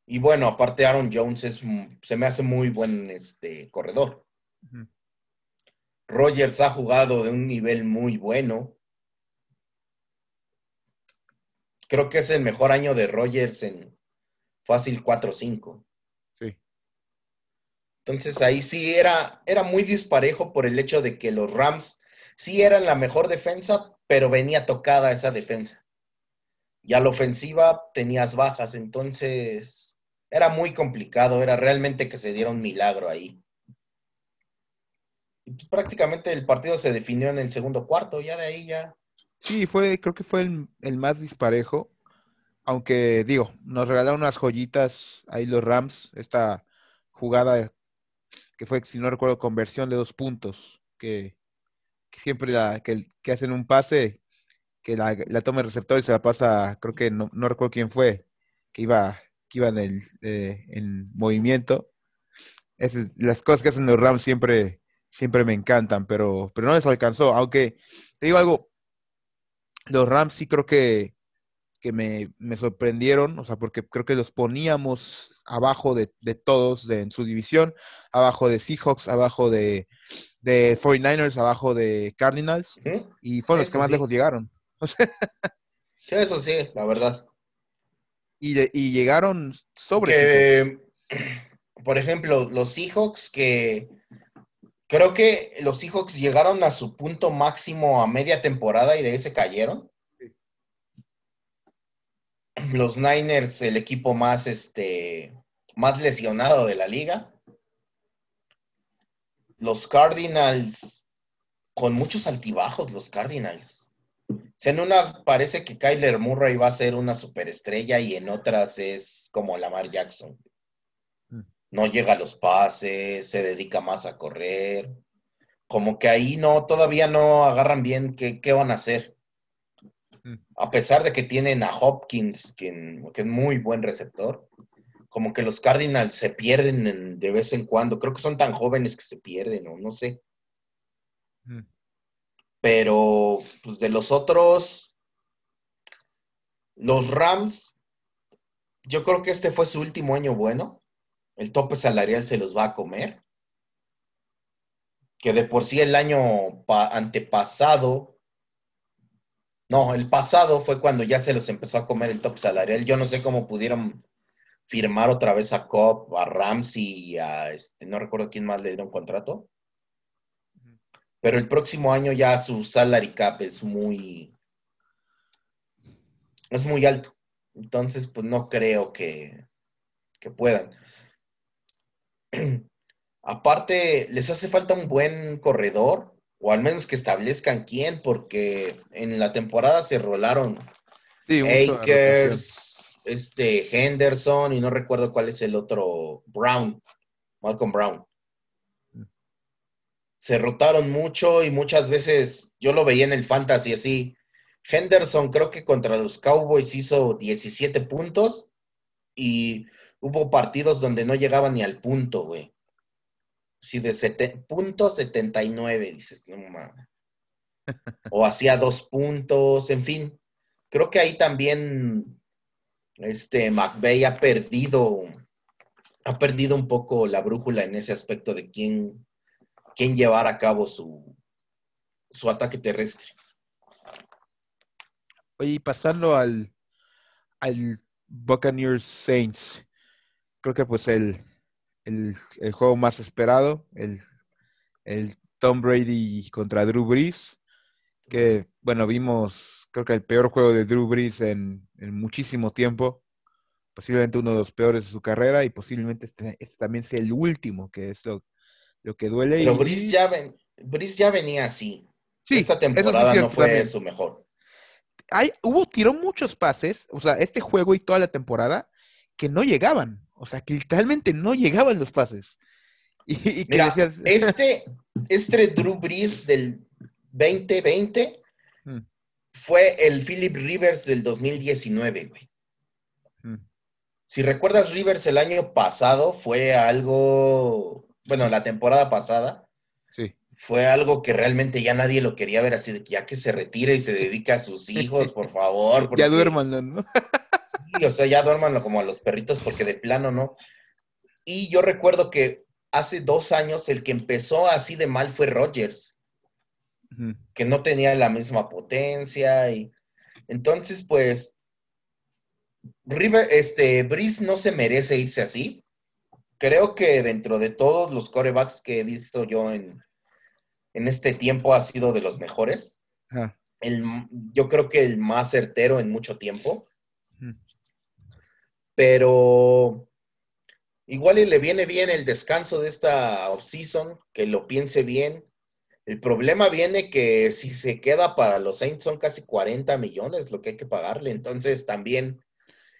Y bueno, aparte Aaron Jones es, se me hace muy buen este, corredor. Rogers ha jugado de un nivel muy bueno. Creo que es el mejor año de Rogers en fácil 4-5. Sí. Entonces ahí sí era, era muy disparejo por el hecho de que los Rams sí eran la mejor defensa, pero venía tocada esa defensa. Y a la ofensiva tenías bajas, entonces era muy complicado, era realmente que se diera un milagro ahí. Y pues prácticamente el partido se definió en el segundo cuarto, ya de ahí ya. Sí, fue, creo que fue el, más disparejo. Aunque digo, nos regalaron unas joyitas ahí los Rams, esta jugada que fue, si no recuerdo, conversión de dos puntos, que, siempre la, que, hacen un pase, que la, toma el receptor y se la pasa, creo que no, recuerdo quién fue, que iba, que iba en, el, eh, en movimiento. las cosas que hacen los Rams siempre, siempre me encantan, pero, pero no les alcanzó. Aunque te digo algo, los Rams sí creo que, que me, sorprendieron, o sea, porque creo que los poníamos abajo de, todos en su división, abajo de Seahawks, abajo de, de 49ers, abajo de Cardinals, y fueron los que más lejos llegaron. sí, eso sí, la verdad. Y, y llegaron sobre. por ejemplo, los Seahawks que Creo que los Seahawks llegaron a su punto máximo a media temporada y de ahí se cayeron. Los Niners, el equipo más, este, más lesionado de la liga. Los Cardinals, con muchos altibajos, los Cardinals. en una parece que Kyler Murray va a ser una superestrella y en otras es como Lamar Jackson no llega a los pases, se dedica más a correr. Como que ahí no, todavía no agarran bien qué, van a hacer. A pesar de que tienen a Hopkins, que, que, es muy buen receptor, como que los Cardinals se pierden de vez en cuando. Creo que son tan jóvenes que se pierden, o no sé. Mm. Pero, pues de los otros, los Rams, yo creo que este fue su último año bueno. El tope salarial se los va a comer. Que de por sí el año antepasado, no, el pasado fue cuando ya se los empezó a comer el tope salarial. Yo no sé cómo pudieron firmar otra vez a Cobb, a Ramsey a, este, no recuerdo quién más le dieron contrato. Pero el próximo año ya su salary cap es muy, es muy alto. Entonces, pues no creo que, que puedan. Aparte, les hace falta un buen corredor, o al menos que establezcan quién, porque en la temporada se rolaron sí, Akers, este Henderson y no recuerdo cuál es el otro, Brown, Malcolm Brown. Se rotaron mucho y muchas veces yo lo veía en el fantasy así. Henderson creo que contra los Cowboys hizo 17 puntos y hubo partidos donde no llegaban ni al punto, güey. Sí, de punto 79, dices, no mames. O hacía dos puntos, en fin. Creo que ahí también este McVeigh ha perdido, ha perdido un poco la brújula en ese aspecto de quién, quién llevar a cabo su, su ataque terrestre. Oye, pasando al, al Buccaneers Saints, creo que pues el, el, juego más esperado, el, el Tom Brady contra Drew Brees, que bueno, vimos creo que el peor juego de Drew Brees en, muchísimo tiempo, posiblemente uno de los peores de su carrera y posiblemente este, este también sea el último, que es lo, lo que duele. Pero Brees, ya ya venía así. Sí, Esta temporada no fue su mejor. Hay, hubo, tiró muchos pases, o sea, este juego y toda la temporada, que no llegaban. O sea, que literalmente no llegaban los pases. Y, Mira, este, este Drew Brees del 2020 fue el Philip Rivers del 2019, güey. Mm. Si recuerdas, Rivers el año pasado fue algo, bueno, la temporada pasada, sí. fue algo que realmente ya nadie lo quería ver así, de que ya que se retire y se dedica a sus hijos, por favor. Ya duérmanlo, ¿no? O sea, ya duérmanlo como a los perritos, porque de plano no. Y yo recuerdo que hace dos años el que empezó así de mal fue Rogers que no tenía la misma potencia y entonces pues River, este, Brice no se merece irse así. Creo que dentro de todos los corebacks que he visto yo en, en este tiempo ha sido de los mejores. El, yo creo que el más certero en mucho tiempo. Pero igual y le viene bien el descanso de esta offseason, que lo piense bien, el problema viene que si se queda para los Saints son casi 40 millones lo que hay que pagarle. Entonces también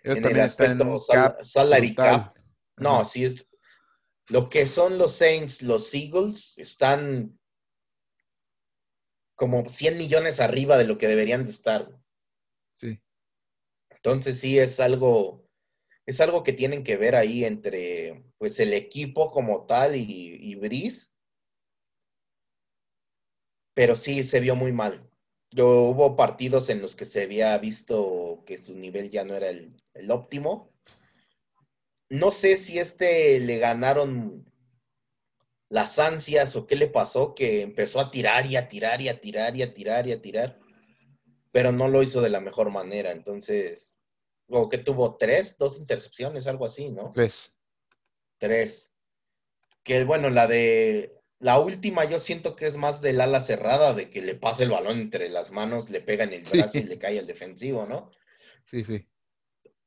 en el aspecto salary cap. No, si es lo que son los Saints, los Eagles están como 100 millones arriba de lo que deberían de estar. Sí. Entonces sí es algo es algo que tienen que ver ahí entre pues el equipo como tal y, y Brice pero sí se vio muy mal. Yo, hubo partidos en los que se había visto que su nivel ya no era el, óptimo. No sé si este le ganaron las ansias o qué le pasó, que empezó a tirar y a tirar y a tirar y a tirar y a tirar, pero no lo hizo de la mejor manera. Entonces, o que tuvo tres, dos intercepciones, algo así, ¿no? Tres. Tres. Que bueno, la de la última yo siento que es más del ala cerrada, de que le pasa el balón entre las manos, le pega en el brazo y le cae al defensivo, ¿no? Sí, sí.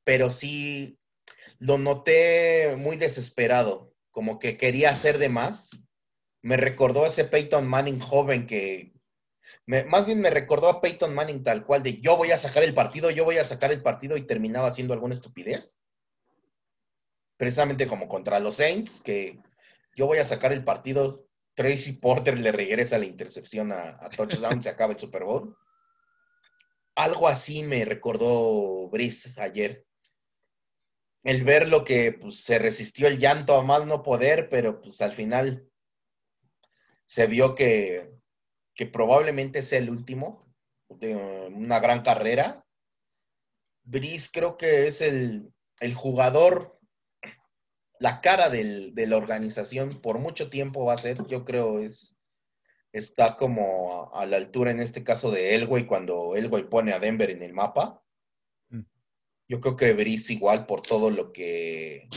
Pero sí lo noté muy desesperado, como que quería hacer de más. Me recordó a ese Peyton Manning joven que, más bien me recordó a Peyton Manning tal cual, de yo voy a sacar el partido, yo voy a sacar el partido y terminaba haciendo alguna estupidez. Precisamente como contra los Saints, que yo voy a sacar el partido, Tracy Porter le regresa la intercepción a, touchdown, se acaba el Super Bowl. Algo así me recordó Brice ayer. el ver lo que pues, se resistió el llanto a más no poder, pero pues al final se vio que, que probablemente sea el último de una gran carrera. Brice creo que es el, el jugador, la cara del, de la organización por mucho tiempo va a ser, yo creo es está como a, la altura en este caso de Elway cuando Elway pone a Denver en el mapa. Mm. Yo creo que Brice igual por todo lo que,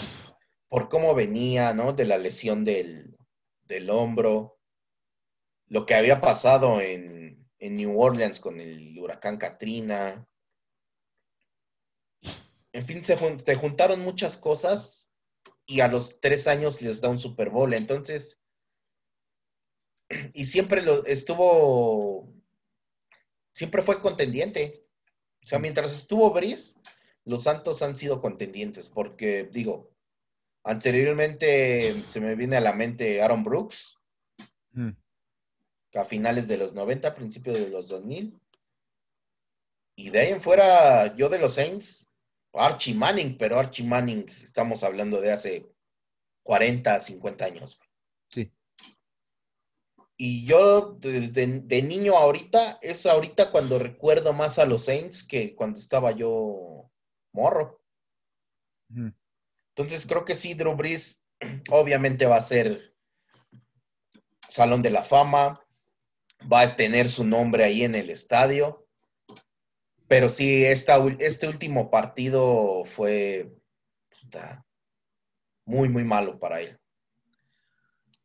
por cómo venía, ¿no? De la lesión del, del hombro, lo que había pasado en, en New Orleans con el huracán Katrina. En fin, se, juntaron muchas cosas y a los tres años les da un Super Bowl. Entonces, y siempre lo, estuvo, siempre fue contendiente. O sea, mientras estuvo Brice, los Santos han sido contendientes, porque digo, anteriormente se me viene a la mente Aaron Brooks, mm. A finales de los 90, principios de los 2000. Y de ahí en fuera, yo de los Saints, Archie Manning, pero Archie Manning, estamos hablando de hace 40, 50 años. Y yo desde de niño ahorita, es ahorita cuando recuerdo más a los Saints que cuando estaba yo morro. Entonces creo que sí, Drew Brees obviamente va a ser Salón de la Fama, va a tener su nombre ahí en el estadio. Pero sí, esta, este último partido fue muy, muy malo para él.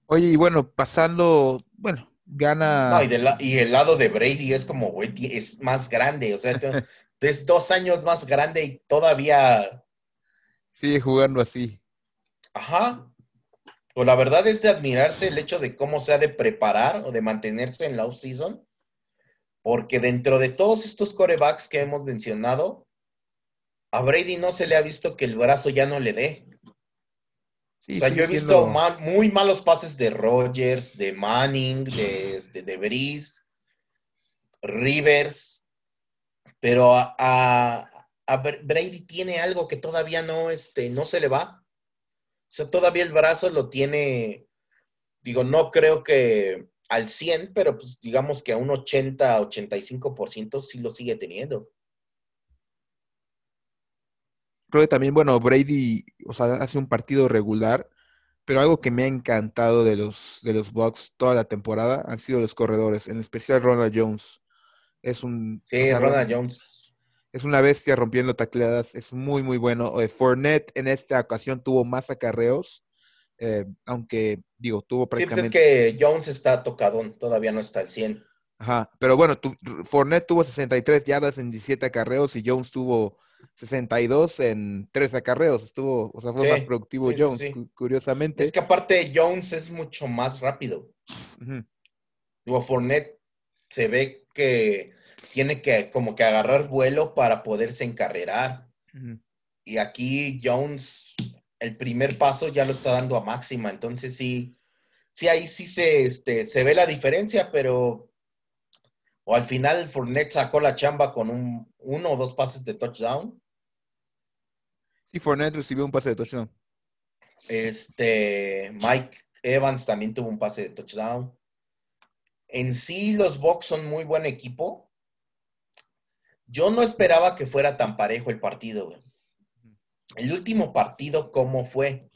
Oye, y bueno, pasando, bueno, gana. No, y, el lado de Brady es como, güey, es más grande, o sea, es dos años más grande y todavía. Sigue jugando así. Ajá. Pues la verdad es de admirarse el hecho de cómo se ha de preparar o de mantenerse en la off-season, porque dentro de todos estos corebacks que hemos mencionado, a Brady no se le ha visto que el brazo ya no le dé o sea, yo he visto muy malos pases de Rogers, de Manning, de, de, de Breeze, Rivers, pero a, Brady tiene algo que todavía no, este, no se le va. O sea, todavía el brazo lo tiene, digo, no creo que al 100, pero pues digamos que a un 80, 85% sí lo sigue teniendo creo que también, bueno, Brady, o sea, hace un partido regular, pero algo que me ha encantado de los, de los Bucks toda la temporada han sido los corredores, en especial Ronald Jones. Es un... Sí, Ronald Jones. Es una bestia rompiendo tacleadas, es muy, muy bueno. Fournette en esta ocasión tuvo más acarreos, eh, aunque, digo, tuvo prácticamente... Sí, pues es que Jones está tocado, todavía no está al 100. Ajá, pero bueno, tu, Fournette tuvo 63 yardas en 17 acarreos y Jones tuvo 62 en 3 acarreos. Estuvo, o sea, fue más productivo Jones, curiosamente. Es que aparte Jones es mucho más rápido. Uh Fournette se ve que tiene que como que agarrar vuelo para poderse encarrerar. Y aquí Jones, el primer paso ya lo está dando a máxima. Entonces sí, sí ahí sí se, este, se ve la diferencia, pero o al final Fournette sacó la chamba con un, uno o dos pases de touchdown. Sí, Fournette recibió un pase de touchdown. Este, Mike Evans también tuvo un pase de touchdown. En sí, los Bucks son muy buen equipo. Yo no esperaba que fuera tan parejo el partido. El último partido, ¿cómo fue?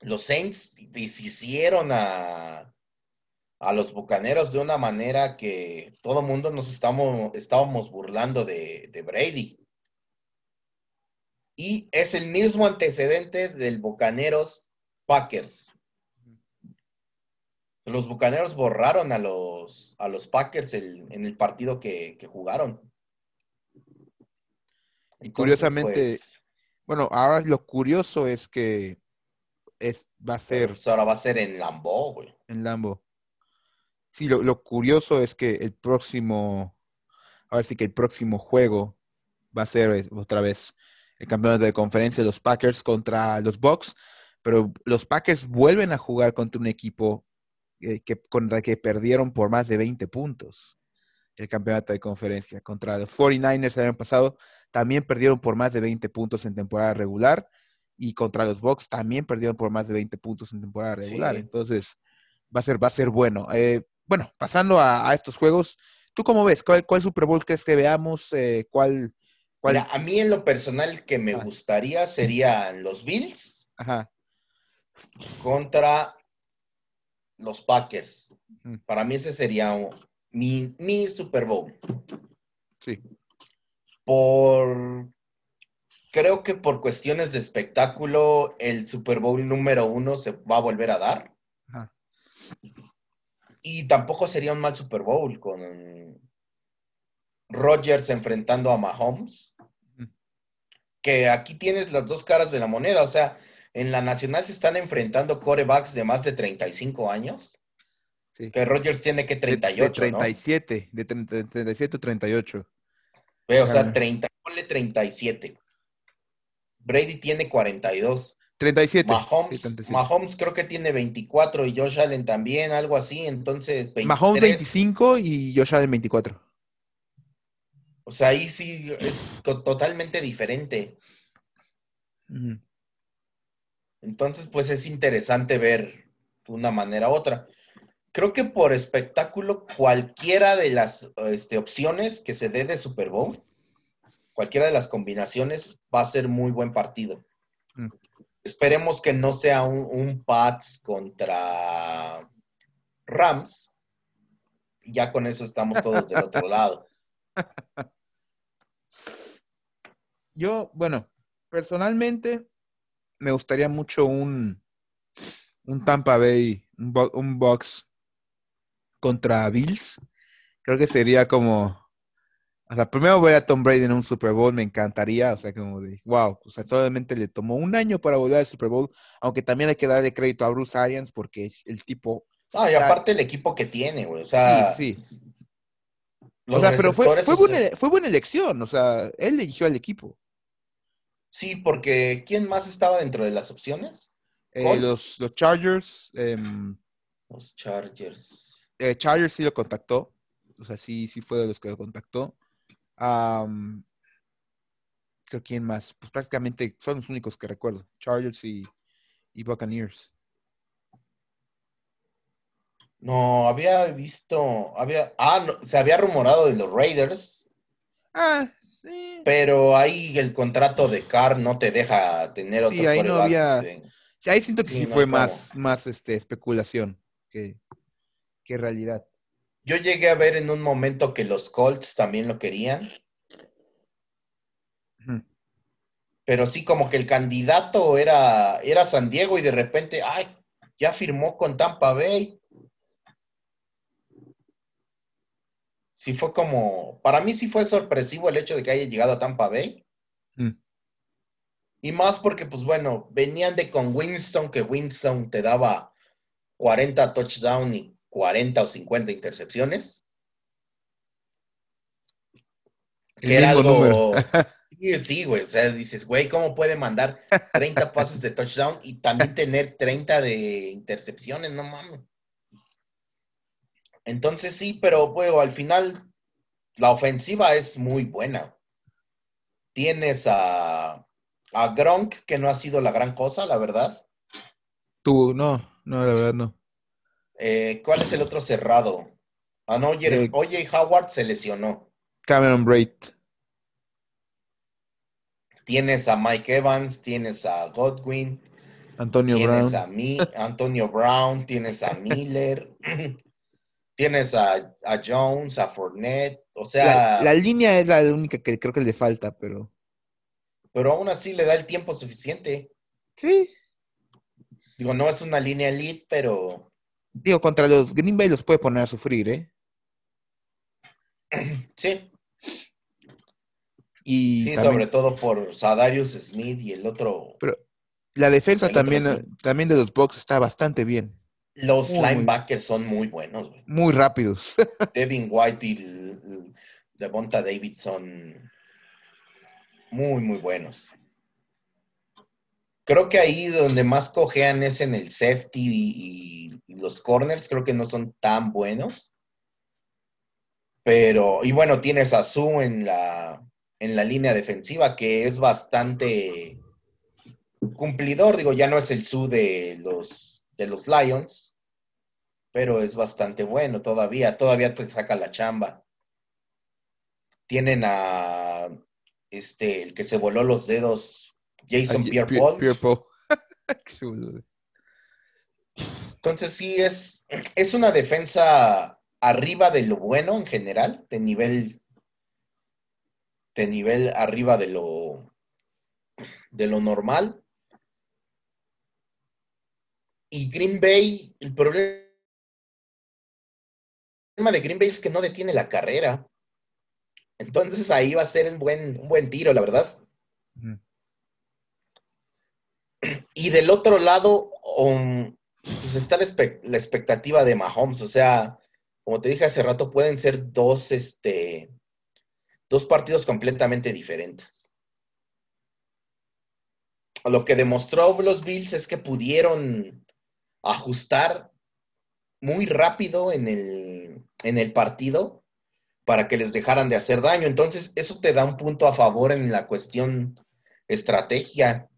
Los Saints deshicieron a, a los Bucaneros de una manera que todo el mundo nos estamos, estábamos burlando de, Brady. Y es el mismo antecedente del Bucaneros Packers. Los Bucaneros borraron a los, a los Packers en el partido que, jugaron. Y curiosamente, pues, bueno, ahora lo curioso es que es, va a ser. Pues, ahora va a ser en Lambo, güey. En Lambo. Sí, lo, curioso es que el próximo, ahora sí que el próximo juego va a ser eh, otra vez el campeonato de conferencia los Packers contra los Bucks, pero los Packers vuelven a jugar contra un equipo eh, que, contra que perdieron por más de 20 puntos. el campeonato de conferencia. Contra los 49ers el año pasado también perdieron por más de 20 puntos en temporada regular y contra los Bucks también perdieron por más de 20 puntos en temporada regular. Entonces va a ser, va a ser bueno. Eh, bueno, pasando a, estos juegos, ¿tú cómo ves? ¿Cuál, Super Bowl crees que veamos? Eh, ¿Cuál? cuál... a mí en lo personal que me gustaría serían los Bills contra los Packers. Para mí ese sería mi, mi Super Bowl. Sí. Por creo que por cuestiones de espectáculo, el Super Bowl número uno se va a volver a dar. Y tampoco sería un mal Super Bowl con Rodgers enfrentando a Mahomes. Que aquí tienes las dos caras de la moneda. O sea, en la nacional se están enfrentando corebacks de más de 35 años. Que Rodgers tiene que 38. De, 37, de 37 o 38. o sea, 30, ponle 37. Brady tiene 42. 37. Mahomes, creo que tiene 24 y Josh Allen también, algo así. Entonces, Mahomes 25 y Josh Allen 24. O sea, ahí sí es totalmente diferente. Entonces, pues es interesante ver una manera u otra. Creo que por espectáculo, cualquiera de las este, opciones que se dé de Super Bowl cualquiera de las combinaciones va a ser muy buen partido. Mm. Esperemos que no sea un, Pats contra Rams. Ya con eso estamos todos del otro lado. Yo, bueno, personalmente me gustaría mucho un, un Tampa Bay, un, un box contra Bills. Creo que sería como o sea, primero ver a Tom Brady en un Super Bowl me encantaría, o sea, como de, wow, o sea, solamente le tomó un año para volver al Super Bowl, aunque también hay que darle crédito a Bruce Arians porque es el tipo... Ah, y aparte el equipo que tiene, güey, o sea... Sí, sí. O sea, pero fue, fue, buena, elección, o sea, él eligió al equipo. Sí, porque ¿quién más estaba dentro de las opciones? Eh, los, los, Chargers. Em, los Chargers. Eh, Chargers sí lo contactó, o sea, sí, sí fue de los que lo contactó creo quién más. Pues prácticamente son los únicos que recuerdo. Chargers y, Buccaneers. No, había visto, había, ah, se había rumorado de los Raiders. Ah, sí. Pero ahí el contrato de Carr no te deja tener otro Sí, ahí no había. Sí, ahí siento que sí, fue más, más este, especulación que, que realidad. Yo llegué a ver en un momento que los Colts también lo querían. Pero sí, como que el candidato era, era San Diego y de repente, ay, ya firmó con Tampa Bay. Sí fue como, para mí sí fue sorpresivo el hecho de que haya llegado a Tampa Bay. Mm. Y más porque, pues bueno, venían de con Winston, que Winston te daba 40 touchdowns y 40 o 50 intercepciones. que era algo. Sí, güey. O sea, dices, güey, ¿cómo puede mandar 30 pases de touchdown y también tener 30 de intercepciones? No mames. Entonces sí, pero bueno, al final la ofensiva es muy buena. Tienes a, a Gronk, que no ha sido la gran cosa, la verdad. Tú, no, no, la verdad no. Eh, ¿Cuál es el otro cerrado? Ah, no, oye, eh, Howard se lesionó. Cameron Braid. Tienes a Mike Evans, tienes a Godwin. Antonio tienes Brown. A mí, Antonio Brown, tienes a Miller. tienes a, Jones, a Fournette. O sea. La, línea es la única que creo que le falta, pero. Pero aún así le da el tiempo suficiente. Sí. Digo, no es una línea elite, pero Digo, contra los Green Bay los puede poner a sufrir, ¿eh? Sí. Y sí, sobre todo por Sadarius Smith y el otro. Pero la defensa también, también de los Bucks está bastante bien. Los linebackers son muy buenos. Muy rápidos. Devin White y Devonta David son muy, muy buenos. Creo que ahí donde más cojean es en el safety y, los corners, creo que no son tan buenos. Pero, y bueno, tienes a Su en la, en la línea defensiva, que es bastante cumplidor. Digo, ya no es el Su de los, de los Lions, pero es bastante bueno todavía. Todavía te saca la chamba. Tienen a este, el que se voló los dedos, Jason Pierre-Paul. Entonces sí, es, es una defensa arriba de lo bueno en general, de nivel, de nivel arriba de lo, de lo normal. Y Green Bay, el problema de Green Bay es que no detiene la carrera. Entonces ahí va a ser un buen, un buen tiro, la verdad. Y del otro lado, um, pues está la, expectativa de Mahomes. O sea, como te dije hace rato, pueden ser dos, este, dos partidos completamente diferentes. Lo que demostró los Bills es que pudieron ajustar muy rápido en el, en el partido para que les dejaran de hacer daño. Entonces, eso te da un punto a favor en la cuestión estrategia.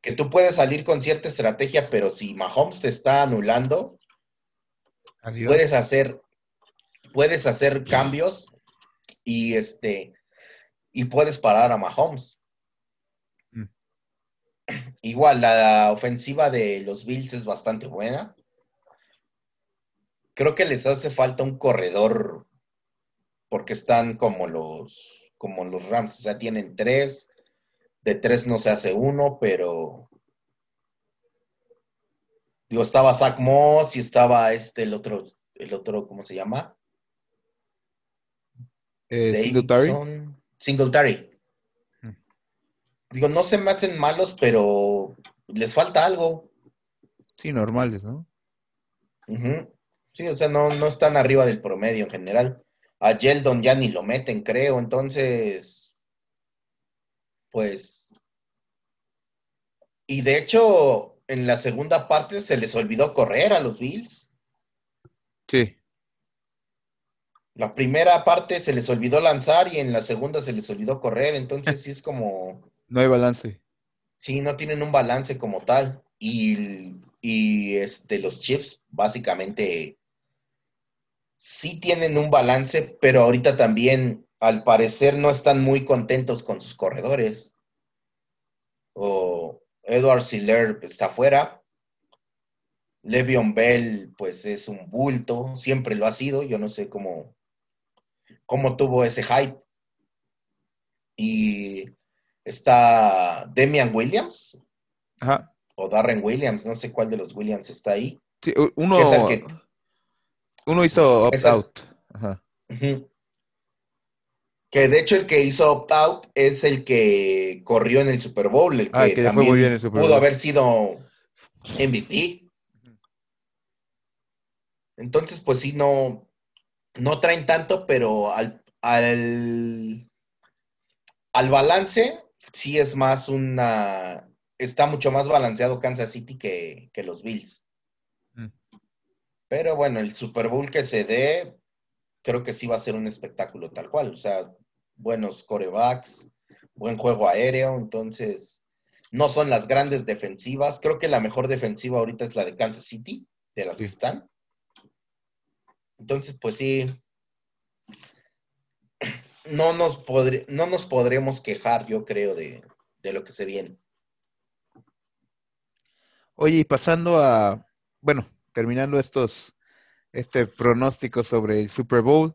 Que tú puedes salir con cierta estrategia, pero si Mahomes te está anulando, puedes hacer, puedes hacer cambios y este y puedes parar a Mahomes. Mm. Igual, la ofensiva de los Bills es bastante buena. Creo que les hace falta un corredor porque están como los, como los Rams, o sea, tienen tres, de tres no se hace uno, pero digo, estaba Zach Moss y estaba este, el otro, el otro, ¿cómo se llama? Eh, Singletary. Singletary. Hmm. Digo, no se me hacen malos, pero les falta algo. Sí, normales, ¿no? Sí, o sea, no, no están arriba del promedio en general a Yeldon ya ni lo meten, creo. Entonces, pues. Y de hecho, en la segunda parte se les olvidó correr a los Bills. Sí. La primera parte se les olvidó lanzar y en la segunda se les olvidó correr. Entonces, sí es como. No hay balance. Sí, no tienen un balance como tal. Y, y este, los chips, básicamente sí tienen un balance, pero ahorita también, al parecer, no están muy contentos con sus corredores. O Edward Siller está fuera. Le'Veon Bell, pues es un bulto, siempre lo ha sido. Yo no sé cómo, cómo tuvo ese hype. Y está Demian Williams. O Darren Williams, no sé cuál de los Williams está ahí. Sí, uno, uno hizo opt-out. Que de hecho el que hizo opt-out es el que corrió en el Super Bowl, el ah, que, también fue muy bien el Super Bowl. pudo haber sido MVP. Entonces, pues sí, no, no traen tanto, pero al, al, al balance sí es más una... Está mucho más balanceado Kansas City que, que los Bills. Pero bueno, el Super Bowl que se dé, creo que sí va a ser un espectáculo tal cual. O sea, buenos corebacks, buen juego aéreo. Entonces, no son las grandes defensivas. Creo que la mejor defensiva ahorita es la de Kansas City, de las que están. Entonces, pues sí, no nos, no nos podremos quejar, yo creo, de, de lo que se viene. Oye, y pasando a, bueno, terminando estos, este pronóstico sobre el Super Bowl,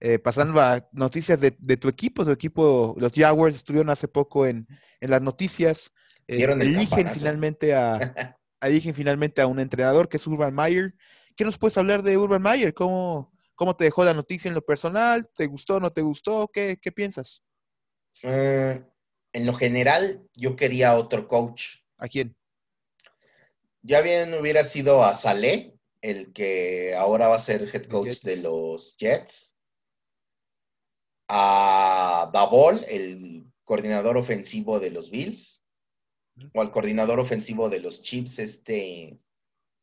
eh, pasando a noticias de, tu equipo, tu equipo, los Jaguars estuvieron hace poco en, las noticias, eh, eligen finalmente a, eligen finalmente a un entrenador que es Urban Meyer. ¿Qué nos puedes hablar de Urban Meyer? ¿Cómo, cómo te dejó la noticia en lo personal? ¿Te gustó, no te gustó? ¿Qué, qué piensas? Eh, en lo general, yo quería otro coach. ¿A quién? Ya bien hubiera sido a Saleh, el que ahora va a ser head coach de los Jets, a Davol, el coordinador ofensivo de los Bills, o al coordinador ofensivo de los Chips, este,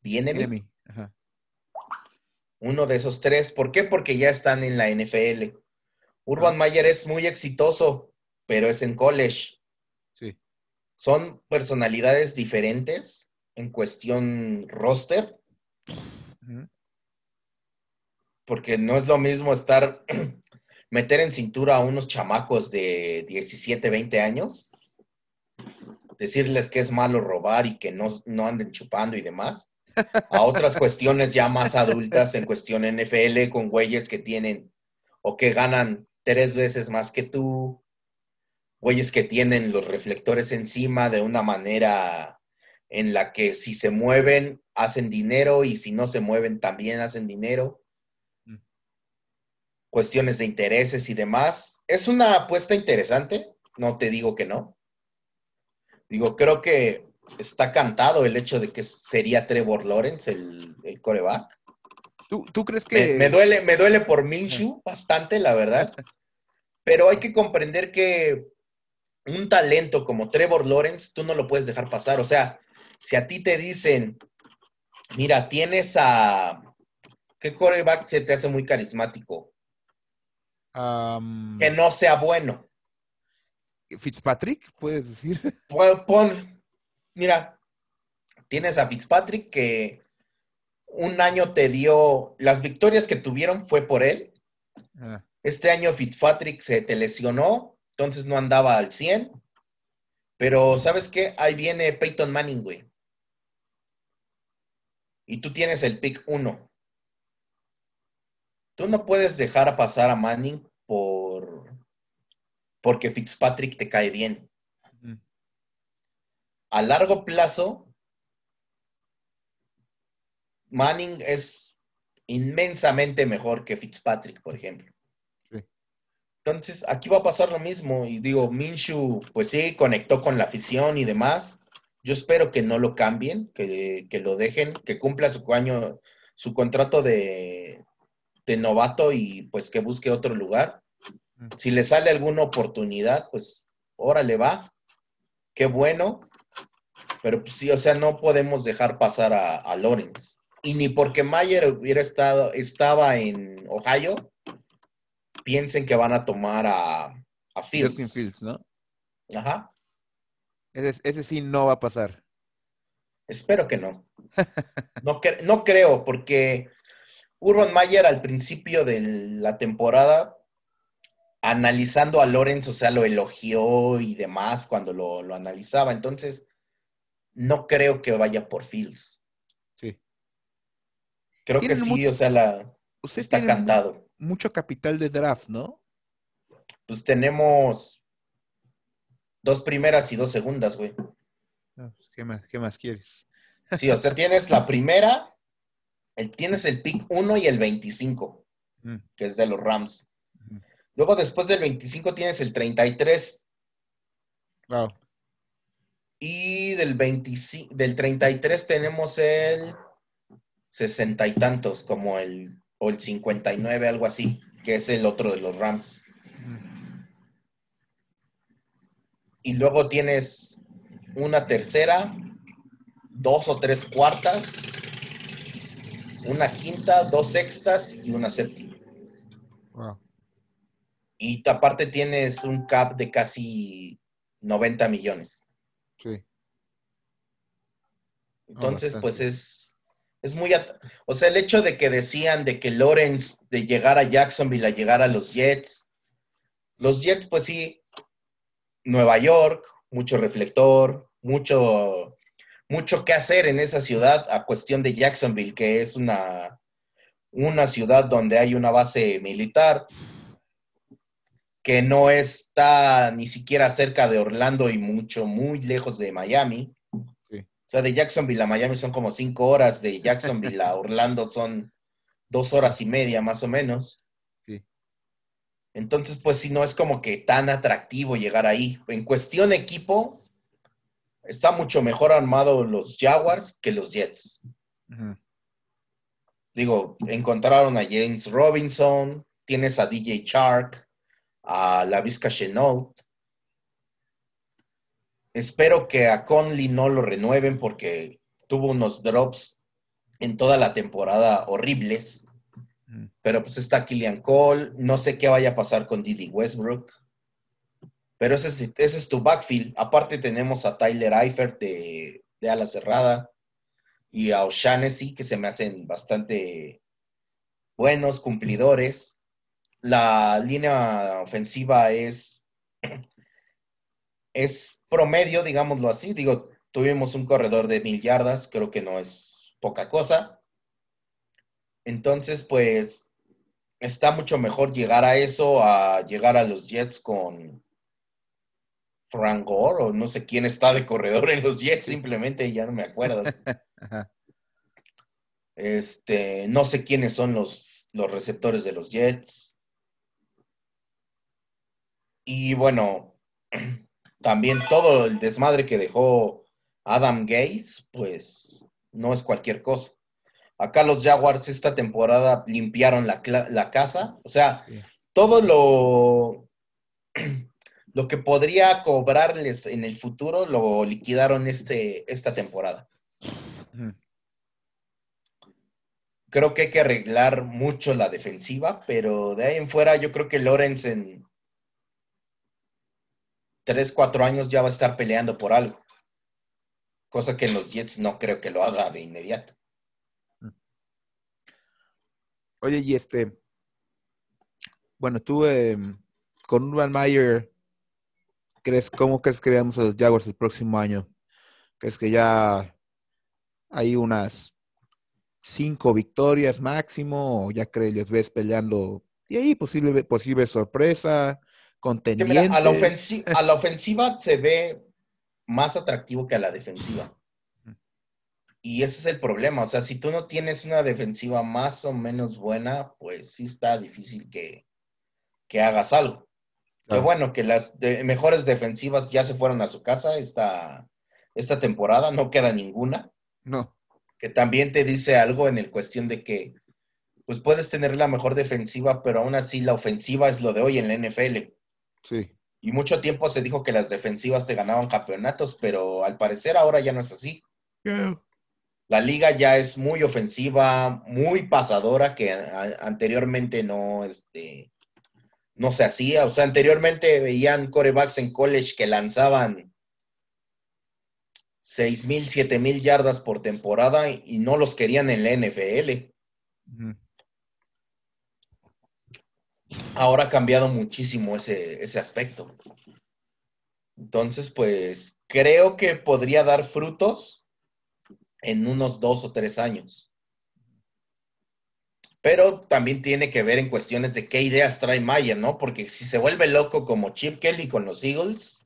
viene Uno de esos tres. ¿Por qué? Porque ya están en la NFL. Urban Ah. Mayer es muy exitoso, pero es en college. Sí. Son personalidades diferentes en cuestión roster, porque no es lo mismo estar, meter en cintura a unos chamacos de 17, 20 años, decirles que es malo robar y que no, no anden chupando y demás, a otras cuestiones ya más adultas en cuestión NFL con güeyes que tienen o que ganan tres veces más que tú, güeyes que tienen los reflectores encima de una manera en la que si se mueven hacen dinero y si no se mueven también hacen dinero. Mm. Cuestiones de intereses y demás. Es una apuesta interesante, no te digo que no. Digo, creo que está cantado el hecho de que sería Trevor Lawrence el, el coreback. ¿Tú, tú crees Me, que... me duele, me duele por Minshew bastante, la verdad. Pero hay que comprender que un talento como Trevor Lawrence, tú no lo puedes dejar pasar. O sea, si a ti te dicen, mira, tienes a. ¿Qué coreback se te hace muy carismático? Que no sea bueno. Fitzpatrick, puedes decir. Pon, pon- mira, tienes a Fitzpatrick que un año te dio. Las victorias que tuvieron fue por él. Ah, Este año Fitzpatrick se te lesionó, entonces no andaba al 100. Pero, ¿sabes qué? Ahí viene Peyton Manning, güey. Y tú tienes el pick 1. Tú no puedes dejar a pasar a Manning por porque Fitzpatrick te cae bien. A largo plazo, Manning es inmensamente mejor que Fitzpatrick, por ejemplo. Entonces, aquí va a pasar lo mismo. Y digo, Minshew, pues sí, conectó con la afición y demás. Yo espero que no lo cambien, que, que lo dejen, que cumpla su año, su contrato de, de novato y pues que busque otro lugar. Si le sale alguna oportunidad, pues órale va. Qué bueno. Pero pues sí, o sea, no podemos dejar pasar a, a Lawrence. Y ni porque Mayer hubiera estado, estaba en Ohio, piensen que van a tomar a, a Fields. Justin Fields, ¿no? Ajá. Ese, ese sí no va a pasar. Espero que no. No, cre- no creo, porque Urban Mayer al principio de la temporada, analizando a Lawrence, o sea, lo elogió y demás cuando lo, lo analizaba. Entonces, no creo que vaya por Fields. Sí. Creo que sí, mucho- o sea, la, está cantado. Mucho capital de draft, ¿no? Pues tenemos dos primeras y dos segundas, güey. Ah, pues, ¿Qué más, qué más quieres? Sí, o sea, tienes la primera, el, tienes el pick 1 y el 25, Mm, que es de los Rams. Luego, después del 25, tienes el 33. Wow. Y del, 25, del 33 tenemos el 60 y tantos, como el, o el 59, algo así, que es el otro de los Rams. Y luego tienes una tercera, dos o tres cuartas, una quinta, dos sextas y una séptima. Wow. Y aparte tienes un cap de casi 90 millones. Sí. Entonces, pues es, es muy... O sea, el hecho de que decían de que Lawrence de llegar a Jacksonville a llegar a los Jets, los Jets, pues sí, Nueva York, mucho reflector, mucho, mucho que hacer en esa ciudad a cuestión de Jacksonville, que es una, una ciudad donde hay una base militar que no está ni siquiera cerca de Orlando y mucho, muy lejos de Miami. Sí. O sea, de Jacksonville a Miami son como cinco horas, de Jacksonville a Orlando son dos horas y media más o menos. Sí. Entonces, pues si no es como que tan atractivo llegar ahí. En cuestión equipo, está mucho mejor armado los Jaguars que los Jets. Digo, encontraron a James Robinson, tienes a DJ Shark, a la Vizca Chenault. Espero que a Conley no lo renueven porque tuvo unos drops en toda la temporada horribles. Pero pues está Killian Cole, no sé qué vaya a pasar con Didi Westbrook. Pero ese es, ese es tu backfield. Aparte tenemos a Tyler Eifert de, de ala cerrada y a O'Shaughnessy, que se me hacen bastante buenos, cumplidores. La línea ofensiva es, es promedio, digámoslo así. Digo, tuvimos un corredor de mil yardas, creo que no es poca cosa. Entonces, pues, está mucho mejor llegar a eso a llegar a los Jets con Frank Gore o no sé quién está de corredor en los Jets, simplemente ya no me acuerdo. Este, no sé quiénes son los, los receptores de los Jets. Y bueno, también todo el desmadre que dejó Adam Gaze, pues no es cualquier cosa. Acá los Jaguars esta temporada limpiaron la, la casa, o sea, todo lo, lo que podría cobrarles en el futuro lo liquidaron este, esta temporada. Creo que hay que arreglar mucho la defensiva, pero de ahí en fuera yo creo que Lorenz en tres, cuatro años ya va a estar peleando por algo. Cosa que en los Jets no creo que lo haga de inmediato. Oye, y este, bueno, tú em, con Urban Meyer, ¿crees, ¿cómo crees que veamos a los Jaguars el próximo año? ¿Crees que ya hay unas cinco victorias máximo, o ya crees, les ves peleando, y ahí posible, posible sorpresa, contendiente. a, la a la ofensiva se ve más atractivo que a la defensiva. Y ese es el problema, o sea, si tú no tienes una defensiva más o menos buena, pues sí está difícil que, que hagas algo. Qué bueno, que las mejores defensivas ya se fueron a su casa esta, esta temporada, no queda ninguna. No que también te dice algo en el cuestión de que pues puedes tener la mejor defensiva, pero aún así la ofensiva es lo de hoy en la NFL. Sí. Y mucho tiempo se dijo que las defensivas te ganaban campeonatos, pero al parecer ahora ya no es así. La liga ya es muy ofensiva, muy pasadora, que anteriormente no, este, no se hacía. O sea, anteriormente veían corebacks en college que lanzaban seis mil, siete mil yardas por temporada y no los querían en la NFL. Ahora ha cambiado muchísimo ese, ese aspecto. Entonces, pues creo que podría dar frutos en unos dos o tres años. Pero también tiene que ver en cuestiones de qué ideas trae Mayer, ¿no? Porque si se vuelve loco como Chip Kelly con los Eagles,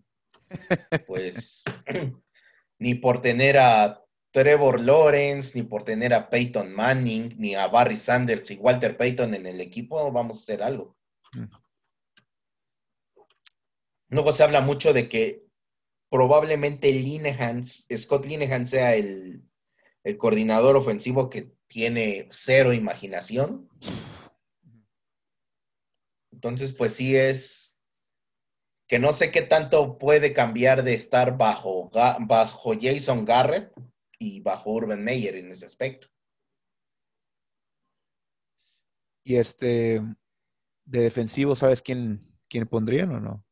pues ni por tener a Trevor Lawrence, ni por tener a Peyton Manning, ni a Barry Sanders y Walter Payton en el equipo, vamos a hacer algo. Mm. Luego se habla mucho de que probablemente Scott Linehan sea el, el coordinador ofensivo que tiene cero imaginación. Entonces, pues sí es que no sé qué tanto puede cambiar de estar bajo, bajo Jason Garrett y bajo Urban Meyer en ese aspecto. Y este, de defensivo, ¿sabes quién, quién pondrían o no?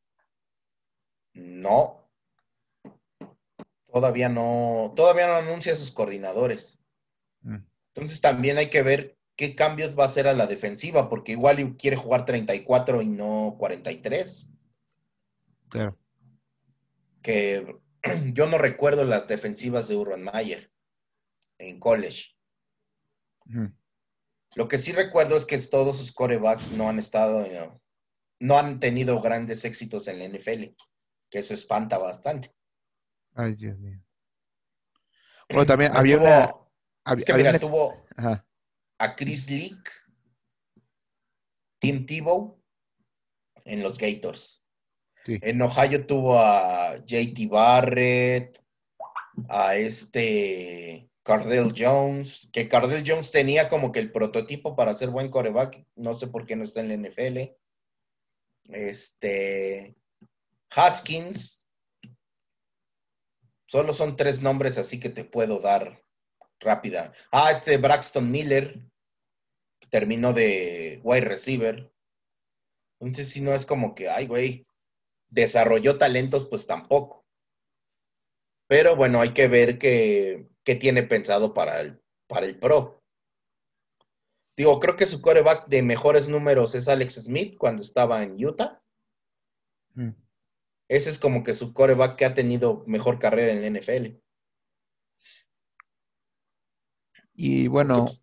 No. Todavía no, todavía no anuncia a sus coordinadores. Mm. Entonces también hay que ver qué cambios va a hacer a la defensiva, porque igual quiere jugar 34 y no 43. Claro. Que yo no recuerdo las defensivas de Urban Mayer en college. Lo que sí recuerdo es que todos sus corebacks no han estado, no han tenido grandes éxitos en la NFL, que eso espanta bastante. Ay, Dios mío. Bueno, también había una... Es que mira, tuvo a Chris Leak, Tim Tebow en los Gators. En Ohio tuvo a JT Barrett, a este Cardell Jones, que Cardell Jones tenía como que el prototipo para ser buen coreback, no sé por qué no está en la NFL. Este Haskins. Solo son tres nombres así que te puedo dar rápida. Ah, este Braxton Miller, terminó de wide receiver. Entonces, si no es como que, ay, güey, desarrolló talentos, pues tampoco. Pero bueno, hay que ver qué, tiene pensado para el, para el Pro. Digo, creo que su coreback de mejores números es Alex Smith cuando estaba en Utah. Mm. Ese es como que su coreback que ha tenido mejor carrera en la NFL. Y bueno. Pues,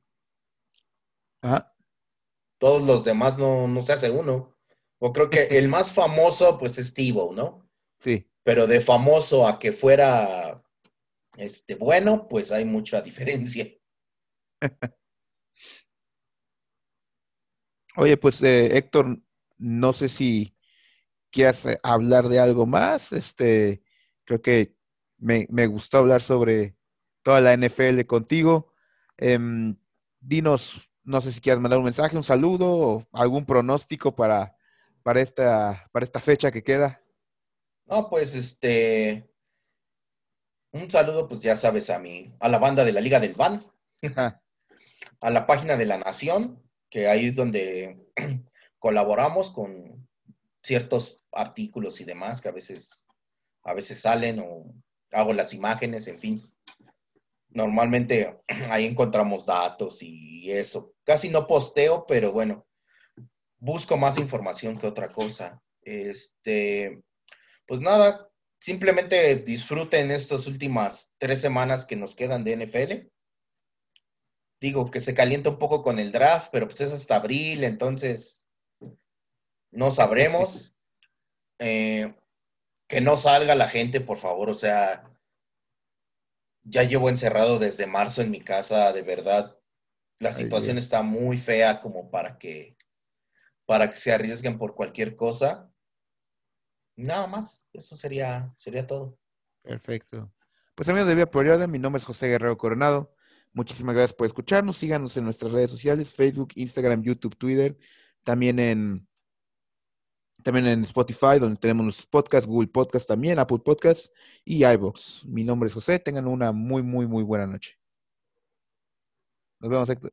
todos los demás no, no se hace uno. O creo que el más famoso, pues, es Tivo, ¿no? Sí. Pero de famoso a que fuera este, bueno, pues hay mucha diferencia. Oye, pues eh, Héctor, no sé si quieras eh, hablar de algo más. Este, creo que me, gustó hablar sobre toda la NFL contigo. Em, dinos, no sé si quieras mandar un mensaje, un saludo o algún pronóstico para, para, esta, para esta fecha que queda. No, pues este, un saludo, pues ya sabes, a mi, a la banda de la Liga del Ban, a la página de la Nación, que ahí es donde colaboramos con ciertos artículos y demás que a veces, a veces salen o hago las imágenes, en fin. Normalmente ahí encontramos datos y eso. Casi no posteo, pero bueno, busco más información que otra cosa. Este, pues nada, simplemente disfruten estas últimas tres semanas que nos quedan de NFL. Digo que se calienta un poco con el draft, pero pues es hasta abril, entonces no sabremos. Eh, que no salga la gente, por favor, o sea, ya llevo encerrado desde marzo en mi casa, de verdad. La situación está muy fea como para que, para que se arriesguen por cualquier cosa. Nada más, eso sería, sería todo. Perfecto. Pues amigos de Vía Prioridad, mi nombre es José Guerrero Coronado. Muchísimas gracias por escucharnos. Síganos en nuestras redes sociales, Facebook, Instagram, YouTube, Twitter. También en, también en Spotify, donde tenemos nuestros podcasts, Google Podcast también, Apple Podcast y iVoox. Mi nombre es José. Tengan una muy, muy, muy buena noche. Nos vemos.